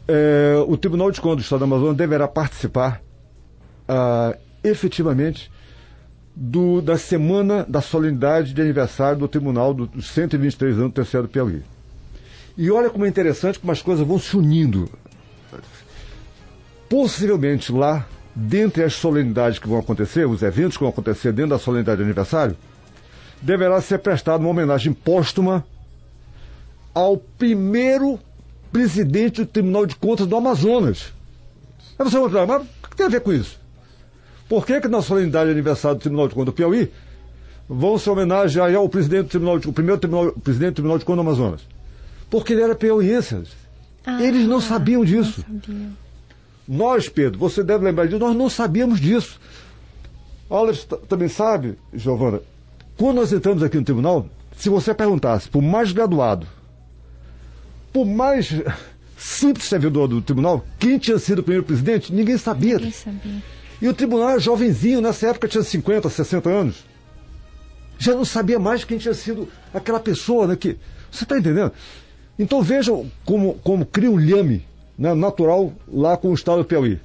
É, o Tribunal de Contas do Estado do Amazonas deverá participar ah, efetivamente do, da semana da solenidade de aniversário do Tribunal dos 123 anos do terceiro do Piauí. E olha como é interessante como as coisas vão se unindo. Possivelmente lá, dentre as solenidades que vão acontecer, os eventos que vão acontecer dentro da solenidade de aniversário, deverá ser prestada uma homenagem póstuma ao primeiro presidente do Tribunal de Contas do Amazonas. Aí você vai falar, mas o que tem a ver com isso? Por que, que na solenidade de aniversário do Tribunal de Contas do Piauí vão se homenagear ao presidente do Tribunal de, o primeiro tribunal, presidente do Tribunal de Contas do Amazonas? Porque ele era piauiense. Ah, Eles não sabiam disso. Não Nós, Pedro, você deve lembrar disso, nós não sabíamos disso. Olha, também sabe, Giovana, quando nós entramos aqui no tribunal, se você perguntasse por mais graduado, por mais simples servidor do tribunal, quem tinha sido o primeiro presidente, ninguém sabia. Ninguém sabia. E o tribunal era jovenzinho, nessa época tinha 50, 60 anos. Já não sabia mais quem tinha sido aquela pessoa, né? Que, você está entendendo? Então vejam como, como cria um lhame né, natural lá com o estado do Piauí.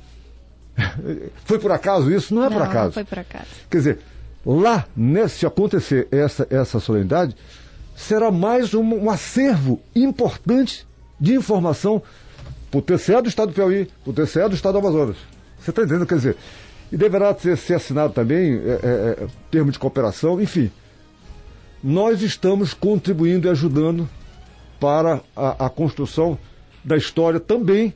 Foi por acaso isso? Não é não, por acaso. Não foi por acaso. Quer dizer, lá, né, se acontecer essa, essa solenidade, será mais um, um acervo importante de informação para o TCE do Estado do Piauí, para o TCE do Estado do Amazonas. Você está entendendo? Quer dizer, e deverá ser, ser assinado também é, é, é, termo de cooperação, enfim. Nós estamos contribuindo e ajudando para a, a construção da história também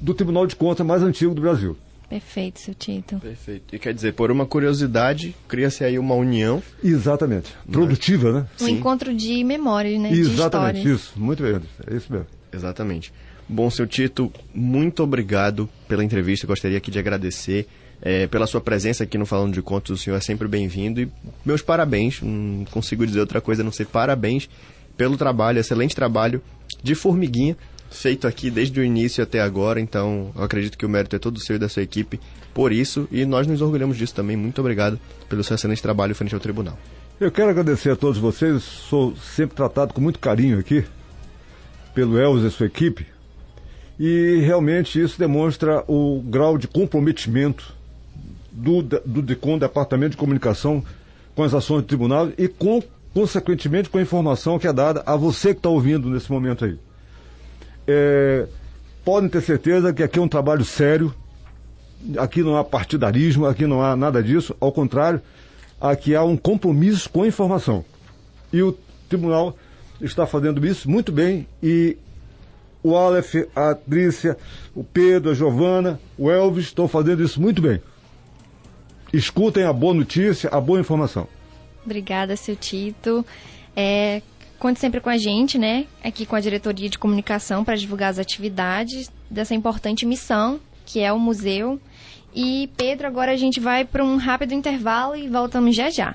do Tribunal de Contas mais antigo do Brasil. Perfeito, seu Tito. Perfeito. E quer dizer, por uma curiosidade, cria-se aí uma união. Exatamente. Produtiva, né? Um Sim. encontro de memória, né? Exatamente, isso. Muito bem, é isso mesmo. Exatamente. Bom, seu Tito, muito obrigado pela entrevista. Gostaria aqui de agradecer é, pela sua presença aqui no Falando de Contos. O senhor é sempre bem-vindo e meus parabéns. Não consigo dizer outra coisa a não ser parabéns pelo trabalho, excelente trabalho de formiguinha feito aqui desde o início até agora, então eu acredito que o mérito é todo seu e da sua equipe por isso e nós nos orgulhamos disso também. Muito obrigado pelo seu excelente trabalho frente ao tribunal. Eu quero agradecer a todos vocês, sou sempre tratado com muito carinho aqui pelo Elvis e sua equipe e realmente isso demonstra o grau de comprometimento do, do DECOM, Departamento de Comunicação, com as ações do tribunal e com, consequentemente com a informação que é dada a você que está ouvindo nesse momento aí. É, podem ter certeza que aqui é um trabalho sério, aqui não há partidarismo, aqui não há nada disso, ao contrário, aqui há um compromisso com a informação. E o tribunal está fazendo isso muito bem e o Aleph, a Trícia, o Pedro, a Giovana, o Elvis estão fazendo isso muito bem. Escutem a boa notícia, a boa informação. Obrigada, seu Tito. É, Conte sempre com a gente, né? Aqui com a diretoria de comunicação para divulgar as atividades dessa importante missão que é o museu. E Pedro, agora a gente vai para um rápido intervalo e voltamos já já.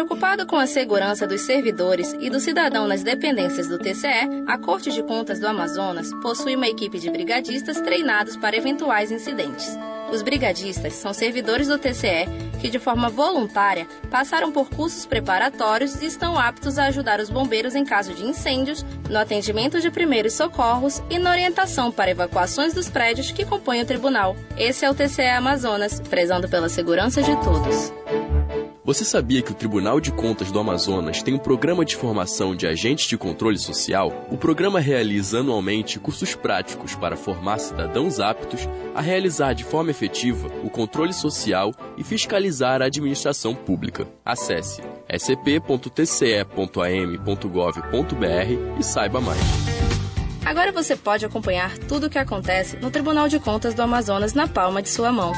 Preocupado com a segurança dos servidores e do cidadão nas dependências do TCE, a Corte de Contas do Amazonas possui uma equipe de brigadistas treinados para eventuais incidentes. Os brigadistas são servidores do TCE que, de forma voluntária, passaram por cursos preparatórios e estão aptos a ajudar os bombeiros em caso de incêndios, no atendimento de primeiros socorros e na orientação para evacuações dos prédios que compõem o tribunal. Esse é o TCE Amazonas, prezando pela segurança de todos. Você sabia que o Tribunal de Contas do Amazonas tem um programa de formação de agentes de controle social? O programa realiza anualmente cursos práticos para formar cidadãos aptos a realizar de forma efetiva o controle social e fiscalizar a administração pública. Acesse scp.tce.am.gov.br e saiba mais. Agora você pode acompanhar tudo o que acontece no Tribunal de Contas do Amazonas na palma de sua mão.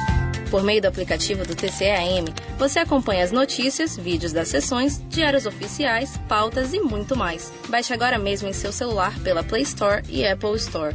Por meio do aplicativo do TCEAM, você acompanha as notícias, vídeos das sessões, diários oficiais, pautas e muito mais. Baixe agora mesmo em seu celular pela Play Store e Apple Store.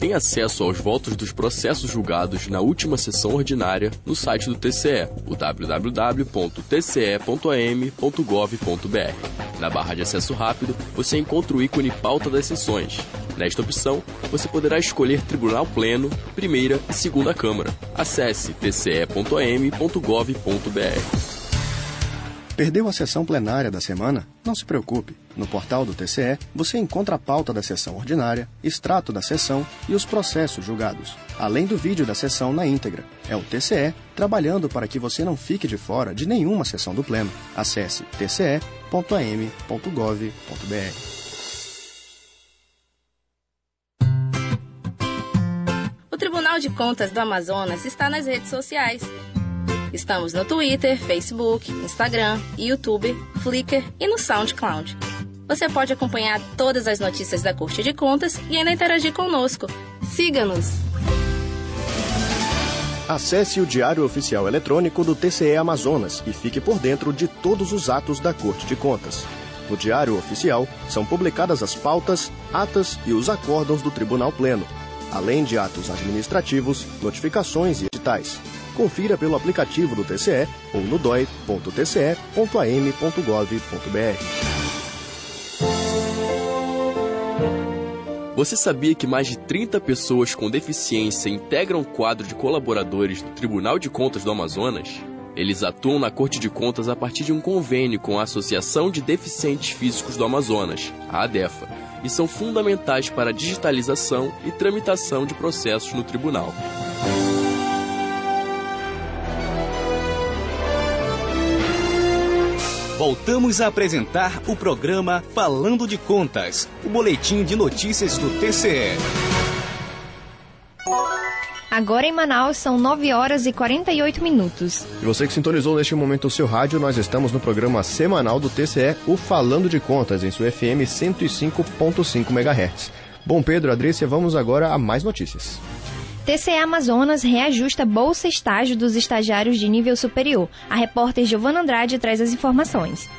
Tem acesso aos votos dos processos julgados na última sessão ordinária no site do TCE, o www.tce.am.gov.br. Na barra de acesso rápido, você encontra o ícone Pauta das Sessões. Nesta opção, você poderá escolher Tribunal Pleno, Primeira e Segunda Câmara. Acesse tce.am.gov.br. Perdeu a sessão plenária da semana? Não se preocupe. No portal do TCE, você encontra a pauta da sessão ordinária, extrato da sessão e os processos julgados, além do vídeo da sessão na íntegra. É o TCE trabalhando para que você não fique de fora de nenhuma sessão do Pleno. Acesse tce.am.gov.br. O Tribunal de Contas do Amazonas está nas redes sociais Estamos no Twitter, Facebook, Instagram, YouTube, Flickr e no SoundCloud. Você pode acompanhar todas as notícias da Corte de Contas e ainda interagir conosco. Siga-nos! Acesse o Diário Oficial Eletrônico do TCE Amazonas e fique por dentro de todos os atos da Corte de Contas. No Diário Oficial são publicadas as pautas, atas e os acórdãos do Tribunal Pleno, além de atos administrativos, notificações e editais. Confira pelo aplicativo do TCE ou no doi.tce.am.gov.br. Você sabia que mais de 30 pessoas com deficiência integram o quadro de colaboradores do Tribunal de Contas do Amazonas? Eles atuam na Corte de Contas a partir de um convênio com a Associação de Deficientes Físicos do Amazonas, a ADEFA, e são fundamentais para a digitalização e tramitação de processos no tribunal. Voltamos a apresentar o programa Falando de Contas, o boletim de notícias do TCE. Agora em Manaus são 9 horas e 48 minutos. E você que sintonizou neste momento o seu rádio, nós estamos no programa semanal do TCE, o Falando de Contas, em sua FM 105.5 MHz. Bom, Pedro, Adrícia, vamos agora a mais notícias. TCE Amazonas reajusta bolsa estágio dos estagiários de nível superior. A repórter Giovana Andrade traz as informações.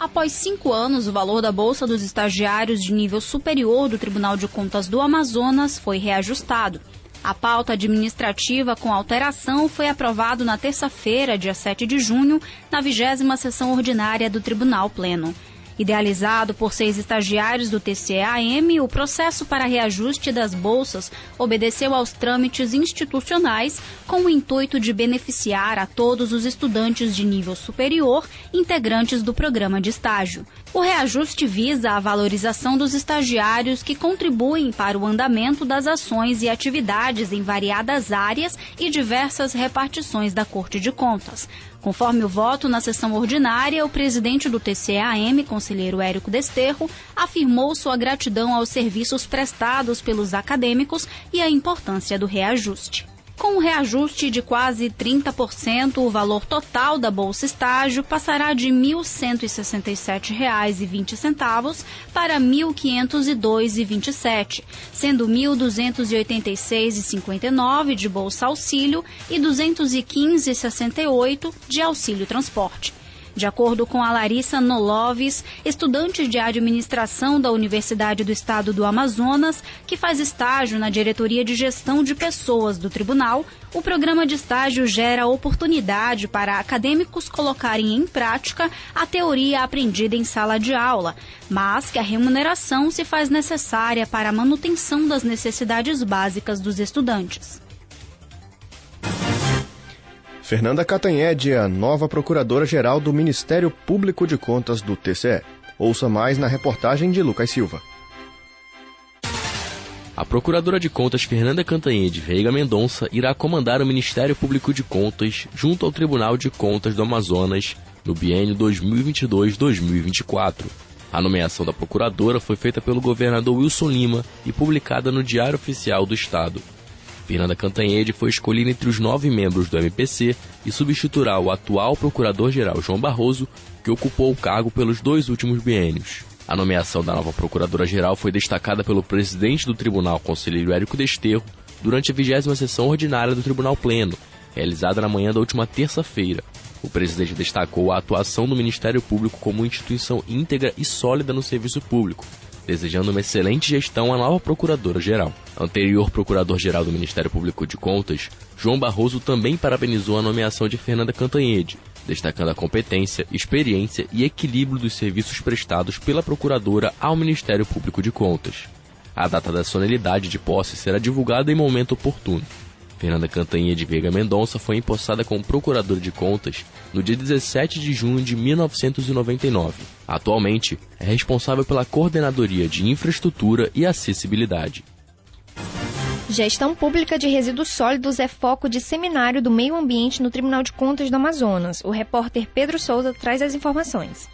Após cinco anos, o valor da Bolsa dos Estagiários de nível superior do Tribunal de Contas do Amazonas foi reajustado. A pauta administrativa com alteração foi aprovado na terça-feira, dia 7 de junho, na vigésima sessão ordinária do Tribunal Pleno. Idealizado por seis estagiários do TCEAM, o processo para reajuste das bolsas obedeceu aos trâmites institucionais com o intuito de beneficiar a todos os estudantes de nível superior integrantes do programa de estágio. O reajuste visa a valorização dos estagiários que contribuem para o andamento das ações e atividades em variadas áreas e diversas repartições da Corte de Contas. Conforme o voto na sessão ordinária, o presidente do TCAM, conselheiro Érico Desterro, afirmou sua gratidão aos serviços prestados pelos acadêmicos e a importância do reajuste. Com um reajuste de quase 30%, o valor total da Bolsa Estágio passará de R$ 1.167,20 para R$ 1.502,27, sendo R$ 1.286,59 de Bolsa Auxílio e R$ 215,68 de Auxílio Transporte. De acordo com a Larissa Noloves, estudante de administração da Universidade do Estado do Amazonas, que faz estágio na Diretoria de Gestão de Pessoas do Tribunal, o programa de estágio gera oportunidade para acadêmicos colocarem em prática a teoria aprendida em sala de aula, mas que a remuneração se faz necessária para a manutenção das necessidades básicas dos estudantes. Fernanda Catanhede é a nova Procuradora-Geral do Ministério Público de Contas do TCE. Ouça mais na reportagem de Lucas Silva. A Procuradora de Contas Fernanda Cantanhede Veiga Mendonça irá comandar o Ministério Público de Contas junto ao Tribunal de Contas do Amazonas no biênio 2022-2024. A nomeação da procuradora foi feita pelo governador Wilson Lima e publicada no Diário Oficial do Estado. Fernanda Cantanhede foi escolhida entre os nove membros do MPC e substituirá o atual procurador-geral João Barroso, que ocupou o cargo pelos dois últimos biênios. A nomeação da nova procuradora-geral foi destacada pelo presidente do tribunal, conselheiro Érico Desterro, durante a vigésima sessão ordinária do Tribunal Pleno, realizada na manhã da última terça-feira. O presidente destacou a atuação do Ministério Público como instituição íntegra e sólida no serviço público, desejando uma excelente gestão à nova Procuradora-Geral. Anterior Procurador-Geral do Ministério Público de Contas, João Barroso também parabenizou a nomeação de Fernanda Cantanhede, destacando a competência, experiência e equilíbrio dos serviços prestados pela Procuradora ao Ministério Público de Contas. A data da solenidade de posse será divulgada em momento oportuno. Fernanda Cantanha de Veiga Mendonça foi empossada como Procuradora de Contas no dia 17 de junho de 1999. Atualmente, é responsável pela Coordenadoria de Infraestrutura e Acessibilidade. Gestão Pública de Resíduos Sólidos é foco de seminário do meio ambiente no Tribunal de Contas do Amazonas. O repórter Pedro Souza traz as informações.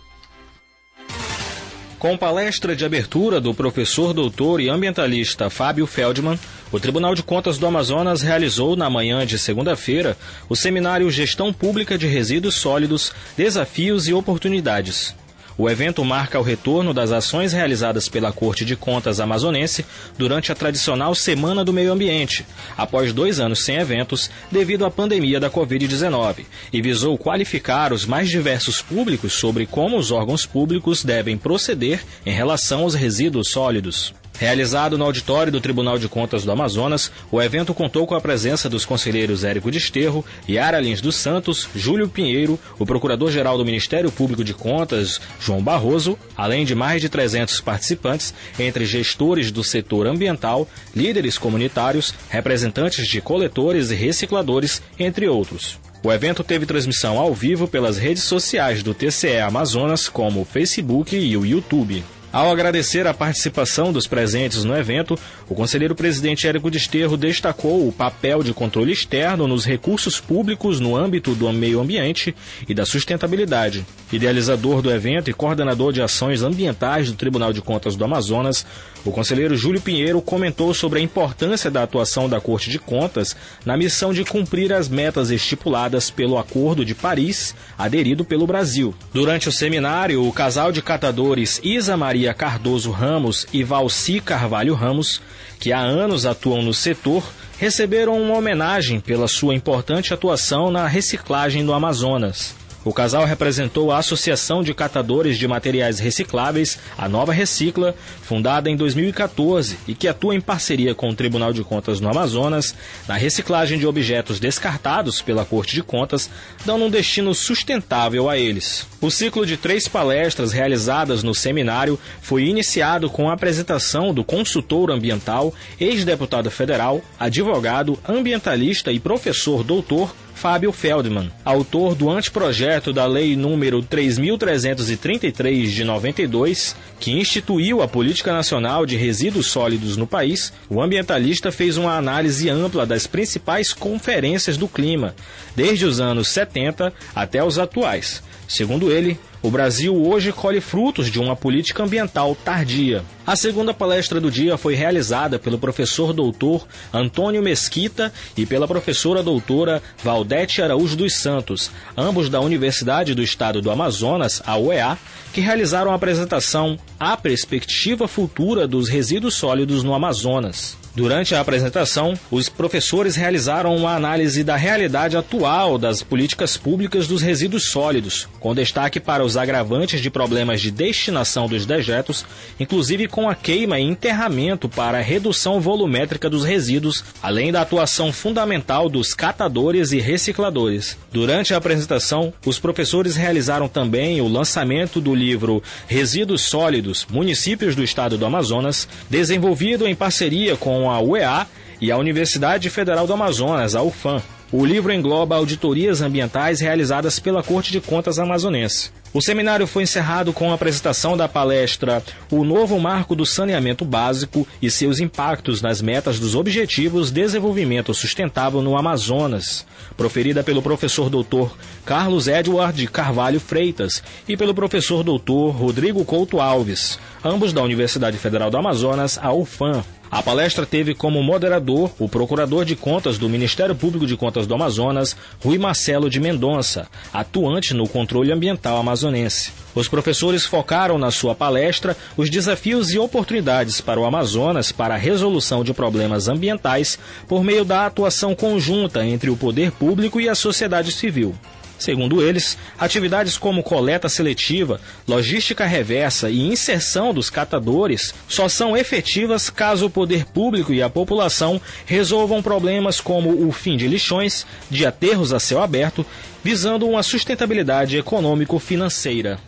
Com palestra de abertura do professor doutor e ambientalista Fábio Feldman, o Tribunal de Contas do Amazonas realizou na manhã de segunda-feira o seminário Gestão Pública de Resíduos Sólidos, Desafios e Oportunidades. O evento marca o retorno das ações realizadas pela Corte de Contas amazonense durante a tradicional Semana do Meio Ambiente, após dois anos sem eventos devido à pandemia da Covid-19, e visou qualificar os mais diversos públicos sobre como os órgãos públicos devem proceder em relação aos resíduos sólidos. Realizado no auditório do Tribunal de Contas do Amazonas, o evento contou com a presença dos conselheiros Érico Desterro, Yara Lins dos Santos, Júlio Pinheiro, o Procurador-Geral do Ministério Público de Contas, João Barroso, além de mais de 300 participantes, entre gestores do setor ambiental, líderes comunitários, representantes de coletores e recicladores, entre outros. O evento teve transmissão ao vivo pelas redes sociais do TCE Amazonas, como o Facebook e o YouTube. Ao agradecer a participação dos presentes no evento, o conselheiro presidente Érico Desterro destacou o papel de controle externo nos recursos públicos no âmbito do meio ambiente e da sustentabilidade. Idealizador do evento e coordenador de ações ambientais do Tribunal de Contas do Amazonas, o conselheiro Júlio Pinheiro comentou sobre a importância da atuação da Corte de Contas na missão de cumprir as metas estipuladas pelo Acordo de Paris, aderido pelo Brasil. Durante o seminário, o casal de catadores Isa Maria Cardoso Ramos e Valci Carvalho Ramos, que há anos atuam no setor, receberam uma homenagem pela sua importante atuação na reciclagem do Amazonas. O casal representou a Associação de Catadores de Materiais Recicláveis, a Nova Recicla, fundada em 2014 e que atua em parceria com o Tribunal de Contas no Amazonas na reciclagem de objetos descartados pela Corte de Contas, dando um destino sustentável a eles. O ciclo de três palestras realizadas no seminário foi iniciado com a apresentação do consultor ambiental, ex-deputado federal, advogado, ambientalista e professor doutor Fábio Feldman, autor do anteprojeto da Lei número 3333 de 92, que instituiu a Política Nacional de Resíduos Sólidos no país, o ambientalista fez uma análise ampla das principais conferências do clima, desde os anos 70 até os atuais. Segundo ele, o Brasil hoje colhe frutos de uma política ambiental tardia. A segunda palestra do dia foi realizada pelo professor doutor Antônio Mesquita e pela professora doutora Valdete Araújo dos Santos, ambos da Universidade do Estado do Amazonas, a UEA, que realizaram a apresentação A Perspectiva Futura dos Resíduos Sólidos no Amazonas. Durante a apresentação, os professores realizaram uma análise da realidade atual das políticas públicas dos resíduos sólidos, com destaque para os agravantes de problemas de destinação dos dejetos, inclusive com a queima e enterramento para redução volumétrica dos resíduos, além da atuação fundamental dos catadores e recicladores. Durante a apresentação, os professores realizaram também o lançamento do livro Resíduos Sólidos, Municípios do Estado do Amazonas, desenvolvido em parceria com a UEA e a Universidade Federal do Amazonas, a UFAM. O livro engloba auditorias ambientais realizadas pela Corte de Contas Amazonense. O seminário foi encerrado com a apresentação da palestra O Novo Marco do Saneamento Básico e seus impactos nas metas dos Objetivos de Desenvolvimento Sustentável no Amazonas, proferida pelo professor doutor Carlos Edward Carvalho Freitas e pelo professor doutor Rodrigo Couto Alves, ambos da Universidade Federal do Amazonas, a UFAM. A palestra teve como moderador o procurador de contas do Ministério Público de Contas do Amazonas, Rui Marcelo de Mendonça, atuante no controle ambiental amazonense. Os professores focaram na sua palestra os desafios e oportunidades para o Amazonas para a resolução de problemas ambientais por meio da atuação conjunta entre o poder público e a sociedade civil. Segundo eles, atividades como coleta seletiva, logística reversa e inserção dos catadores só são efetivas caso o poder público e a população resolvam problemas como o fim de lixões, de aterros a céu aberto, visando uma sustentabilidade econômico-financeira.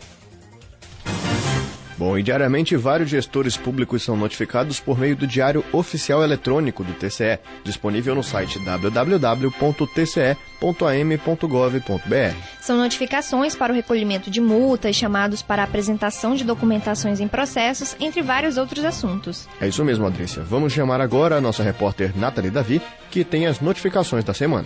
Bom, e diariamente vários gestores públicos são notificados por meio do Diário Oficial Eletrônico do TCE, disponível no site www.tce.am.gov.br. São notificações para o recolhimento de multas, chamados para apresentação de documentações em processos, entre vários outros assuntos. É isso mesmo, Adrícia. Vamos chamar agora a nossa repórter Nathalie Davi, que tem as notificações da semana.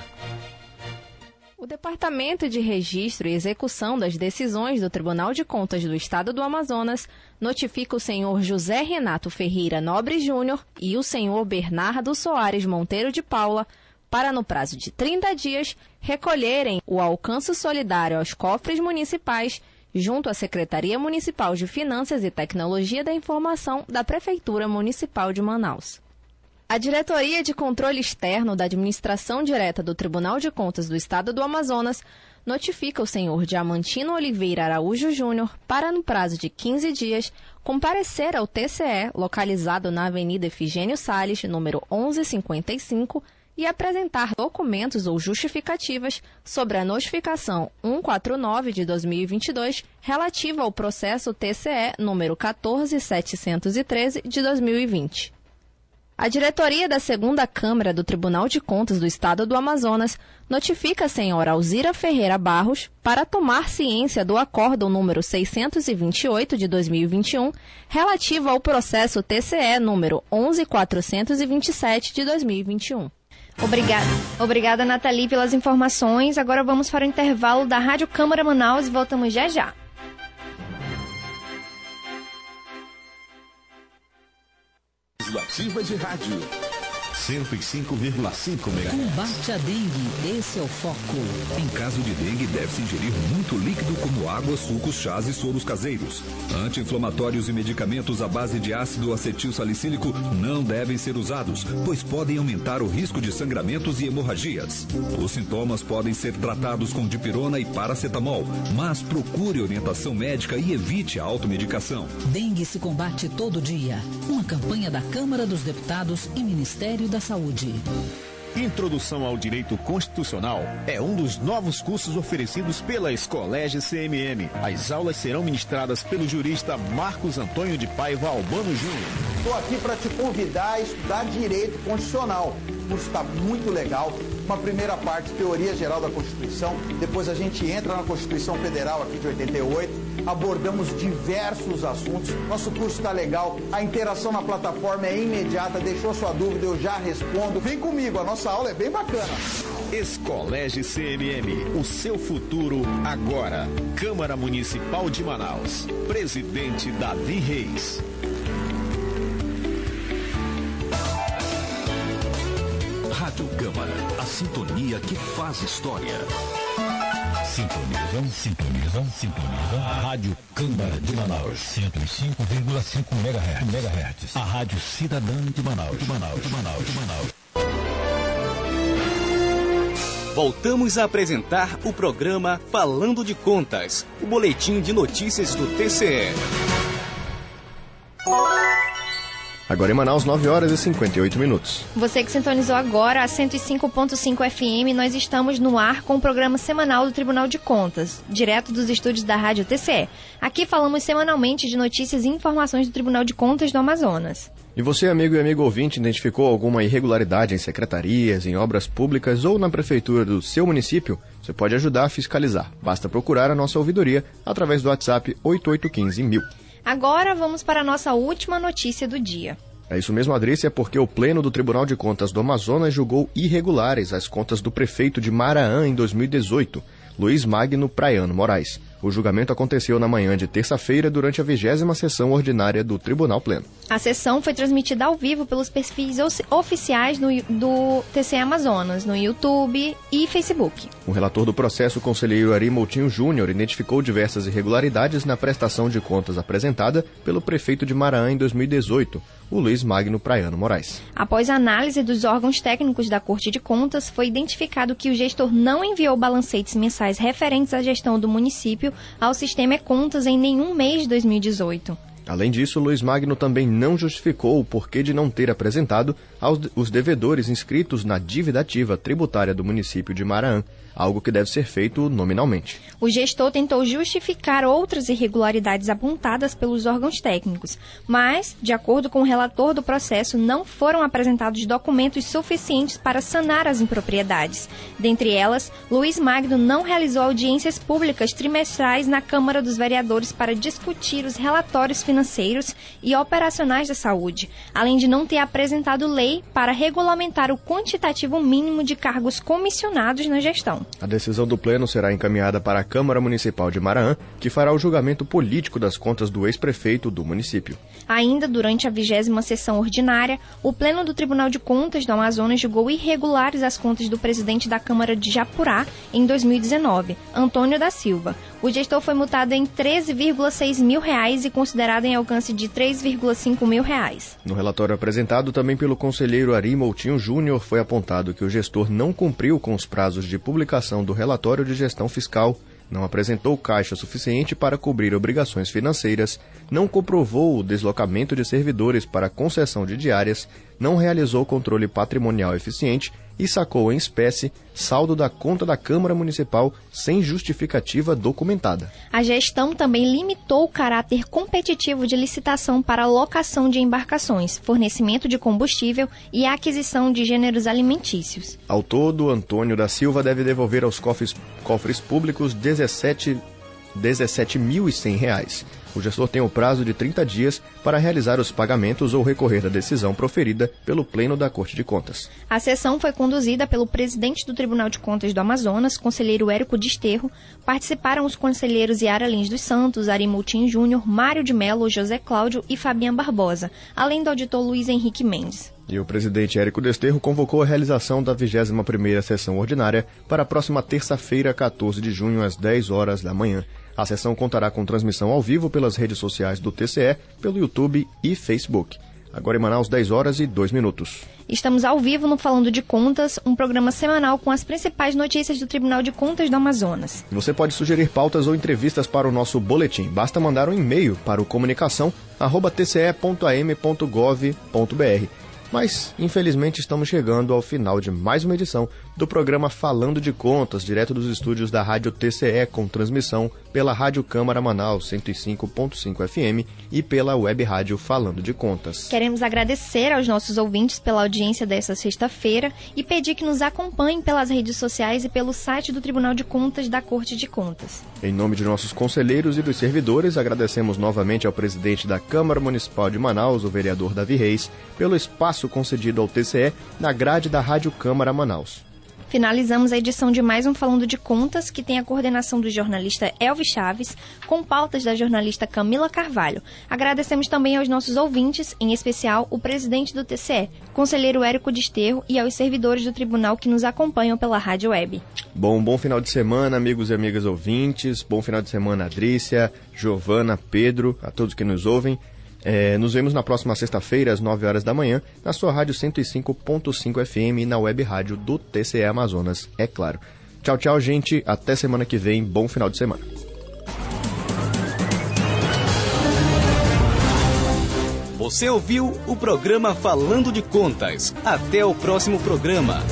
O Departamento de Registro e Execução das Decisões do Tribunal de Contas do Estado do Amazonas notifica o senhor José Renato Ferreira Nobre Júnior e o senhor Bernardo Soares Monteiro de Paula para, no prazo de 30 dias, recolherem o alcance solidário aos cofres municipais junto à Secretaria Municipal de Finanças e Tecnologia da Informação da Prefeitura Municipal de Manaus. A Diretoria de Controle Externo da Administração Direta do Tribunal de Contas do Estado do Amazonas notifica o senhor Diamantino Oliveira Araújo Júnior para, no prazo de 15 dias, comparecer ao TCE, localizado na Avenida Efigênio Sales, número 1155, e apresentar documentos ou justificativas sobre a notificação 149 de 2022 relativa ao processo TCE número 14713 de 2020. A diretoria da segunda Câmara do Tribunal de Contas do Estado do Amazonas notifica a senhora Alzira Ferreira Barros para tomar ciência do acórdão número 628 de 2021 relativo ao processo TCE número 11427 de 2021. Obrigada. Obrigada, Nathalie, pelas informações. Agora vamos para o intervalo da Rádio Câmara Manaus e voltamos já já. Legislativa de Rádio. 105,5 MHz. Combate a dengue, esse é o foco. Em caso de dengue, deve-se ingerir muito líquido como água, sucos, chás e soros caseiros. Anti-inflamatórios e medicamentos à base de ácido acetil salicílico não devem ser usados, pois podem aumentar o risco de sangramentos e hemorragias. Os sintomas podem ser tratados com dipirona e paracetamol, mas procure orientação médica e evite a automedicação. Dengue se combate todo dia. Uma campanha da Câmara dos Deputados e Ministério da Saúde. Introdução ao Direito Constitucional é um dos novos cursos oferecidos pela Escolégio CMM. As aulas serão ministradas pelo jurista Marcos Antônio de Paiva Albano Júnior. Estou aqui para te convidar a estudar Direito Constitucional. Curso está muito legal. Uma primeira parte, teoria geral da Constituição. Depois a gente entra na Constituição Federal aqui de 88. Abordamos diversos assuntos. Nosso curso está legal. A interação na plataforma é imediata. Deixou sua dúvida, eu já respondo. Vem comigo, a nossa aula é bem bacana. Escolégio CMM, o seu futuro agora. Câmara Municipal de Manaus. Presidente Davi Reis. Câmara, a sintonia que faz história. Sintonizam, sintonizam, sintonizam. A Rádio Câmara de Manaus. 105,5 MHz. MHz. A Rádio Cidadã de Manaus. De Manaus, de Manaus, de Manaus. Voltamos a apresentar o programa Falando de Contas, o boletim de notícias do TCE. Agora em Manaus, 9 horas e 58 minutos. Você que sintonizou agora a 105.5 FM, nós estamos no ar com o programa semanal do Tribunal de Contas, direto dos estúdios da Rádio TCE. Aqui falamos semanalmente de notícias e informações do Tribunal de Contas do Amazonas. E você, amigo e amigo ouvinte, identificou alguma irregularidade em secretarias, em obras públicas ou na prefeitura do seu município? Você pode ajudar a fiscalizar. Basta procurar a nossa ouvidoria através do WhatsApp 8815000. Agora vamos para a nossa última notícia do dia. É isso mesmo, Adrícia, porque o Pleno do Tribunal de Contas do Amazonas julgou irregulares as contas do prefeito de Maraã em 2018, Luiz Magno Praiano Moraes. O julgamento aconteceu na manhã de terça-feira durante a vigésima sessão ordinária do Tribunal Pleno. A sessão foi transmitida ao vivo pelos perfis oficiais no, do TCE Amazonas, no YouTube e Facebook. O relator do processo, o conselheiro Ari Moutinho Júnior, identificou diversas irregularidades na prestação de contas apresentada pelo prefeito de Maraã em 2018, o Luiz Magno Praiano Moraes. Após a análise dos órgãos técnicos da Corte de Contas, foi identificado que o gestor não enviou balancetes mensais referentes à gestão do município ao sistema E-Contas em nenhum mês de 2018. Além disso, Luiz Magno também não justificou o porquê de não ter apresentado aos, os devedores inscritos na dívida ativa tributária do município de Maraã, algo que deve ser feito nominalmente. O gestor tentou justificar outras irregularidades apontadas pelos órgãos técnicos, mas, de acordo com o relator do processo, não foram apresentados documentos suficientes para sanar as impropriedades. Dentre elas, Luiz Magno não realizou audiências públicas trimestrais na Câmara dos Vereadores para discutir os relatórios financeiros e operacionais da saúde, além de não ter apresentado lei para regulamentar o quantitativo mínimo de cargos comissionados na gestão. A decisão do Pleno será encaminhada para a Câmara Municipal de Maraã, que fará o julgamento político das contas do ex-prefeito do município. Ainda durante a vigésima sessão ordinária, o Pleno do Tribunal de Contas do Amazonas julgou irregulares as contas do presidente da Câmara de Japurá em 2019, Antônio da Silva. O gestor foi multado em 13,6 mil reais e considerado em alcance de 3,5 mil reais. No relatório apresentado também pelo conselheiro Ari Moutinho Júnior, foi apontado que o gestor não cumpriu com os prazos de publicação do relatório de gestão fiscal não apresentou caixa suficiente para cobrir obrigações financeiras, não comprovou o deslocamento de servidores para concessão de diárias, não realizou controle patrimonial eficiente e sacou em espécie saldo da conta da Câmara Municipal sem justificativa documentada. A gestão também limitou o caráter competitivo de licitação para locação de embarcações, fornecimento de combustível e aquisição de gêneros alimentícios. Ao todo, Antônio da Silva deve devolver aos cofres, cofres públicos 17 R$ 17.100 o gestor tem o prazo de 30 dias para realizar os pagamentos ou recorrer da decisão proferida pelo Pleno da Corte de Contas. A sessão foi conduzida pelo presidente do Tribunal de Contas do Amazonas, conselheiro Érico Desterro. Participaram os conselheiros Yara Lins dos Santos, Ari Moutinho Júnior, Mário de Mello, José Cláudio e Fabian Barbosa, além do auditor Luiz Henrique Mendes. E o presidente Érico Desterro convocou a realização da 21ª sessão ordinária para a próxima terça-feira, 14 de junho, às 10 horas da manhã. A sessão contará com transmissão ao vivo pelas redes sociais do TCE, pelo YouTube e Facebook. Agora em Manaus, 10 horas e 2 minutos. Estamos ao vivo no Falando de Contas, um programa semanal com as principais notícias do Tribunal de Contas do Amazonas. Você pode sugerir pautas ou entrevistas para o nosso boletim. Basta mandar um e-mail para o comunicação@tce.am.gov.br. Mas, infelizmente, estamos chegando ao final de mais uma edição do programa Falando de Contas, direto dos estúdios da Rádio TCE, com transmissão pela Rádio Câmara Manaus 105.5 FM e pela web rádio Falando de Contas. Queremos agradecer aos nossos ouvintes pela audiência desta sexta-feira e pedir que nos acompanhem pelas redes sociais e pelo site do Tribunal de Contas da Corte de Contas. Em nome de nossos conselheiros e dos servidores, agradecemos novamente ao presidente da Câmara Municipal de Manaus, o vereador Davi Reis, pelo espaço concedido ao TCE na grade da Rádio Câmara Manaus. Finalizamos a edição de mais um Falando de Contas, que tem a coordenação do jornalista Elvis Chaves, com pautas da jornalista Camila Carvalho. Agradecemos também aos nossos ouvintes, em especial o presidente do TCE, conselheiro Érico Desterro, e aos servidores do tribunal que nos acompanham pela rádio web. Bom, bom final de semana, amigos e amigas ouvintes. Bom final de semana, Adrícia, Giovana, Pedro, a todos que nos ouvem. É, nos vemos na próxima sexta-feira, às 9 horas da manhã, na sua rádio 105.5 FM e na web rádio do TCE Amazonas, é claro. Tchau, tchau, gente. Até semana que vem. Bom final de semana. Você ouviu o programa Falando de Contas. Até o próximo programa.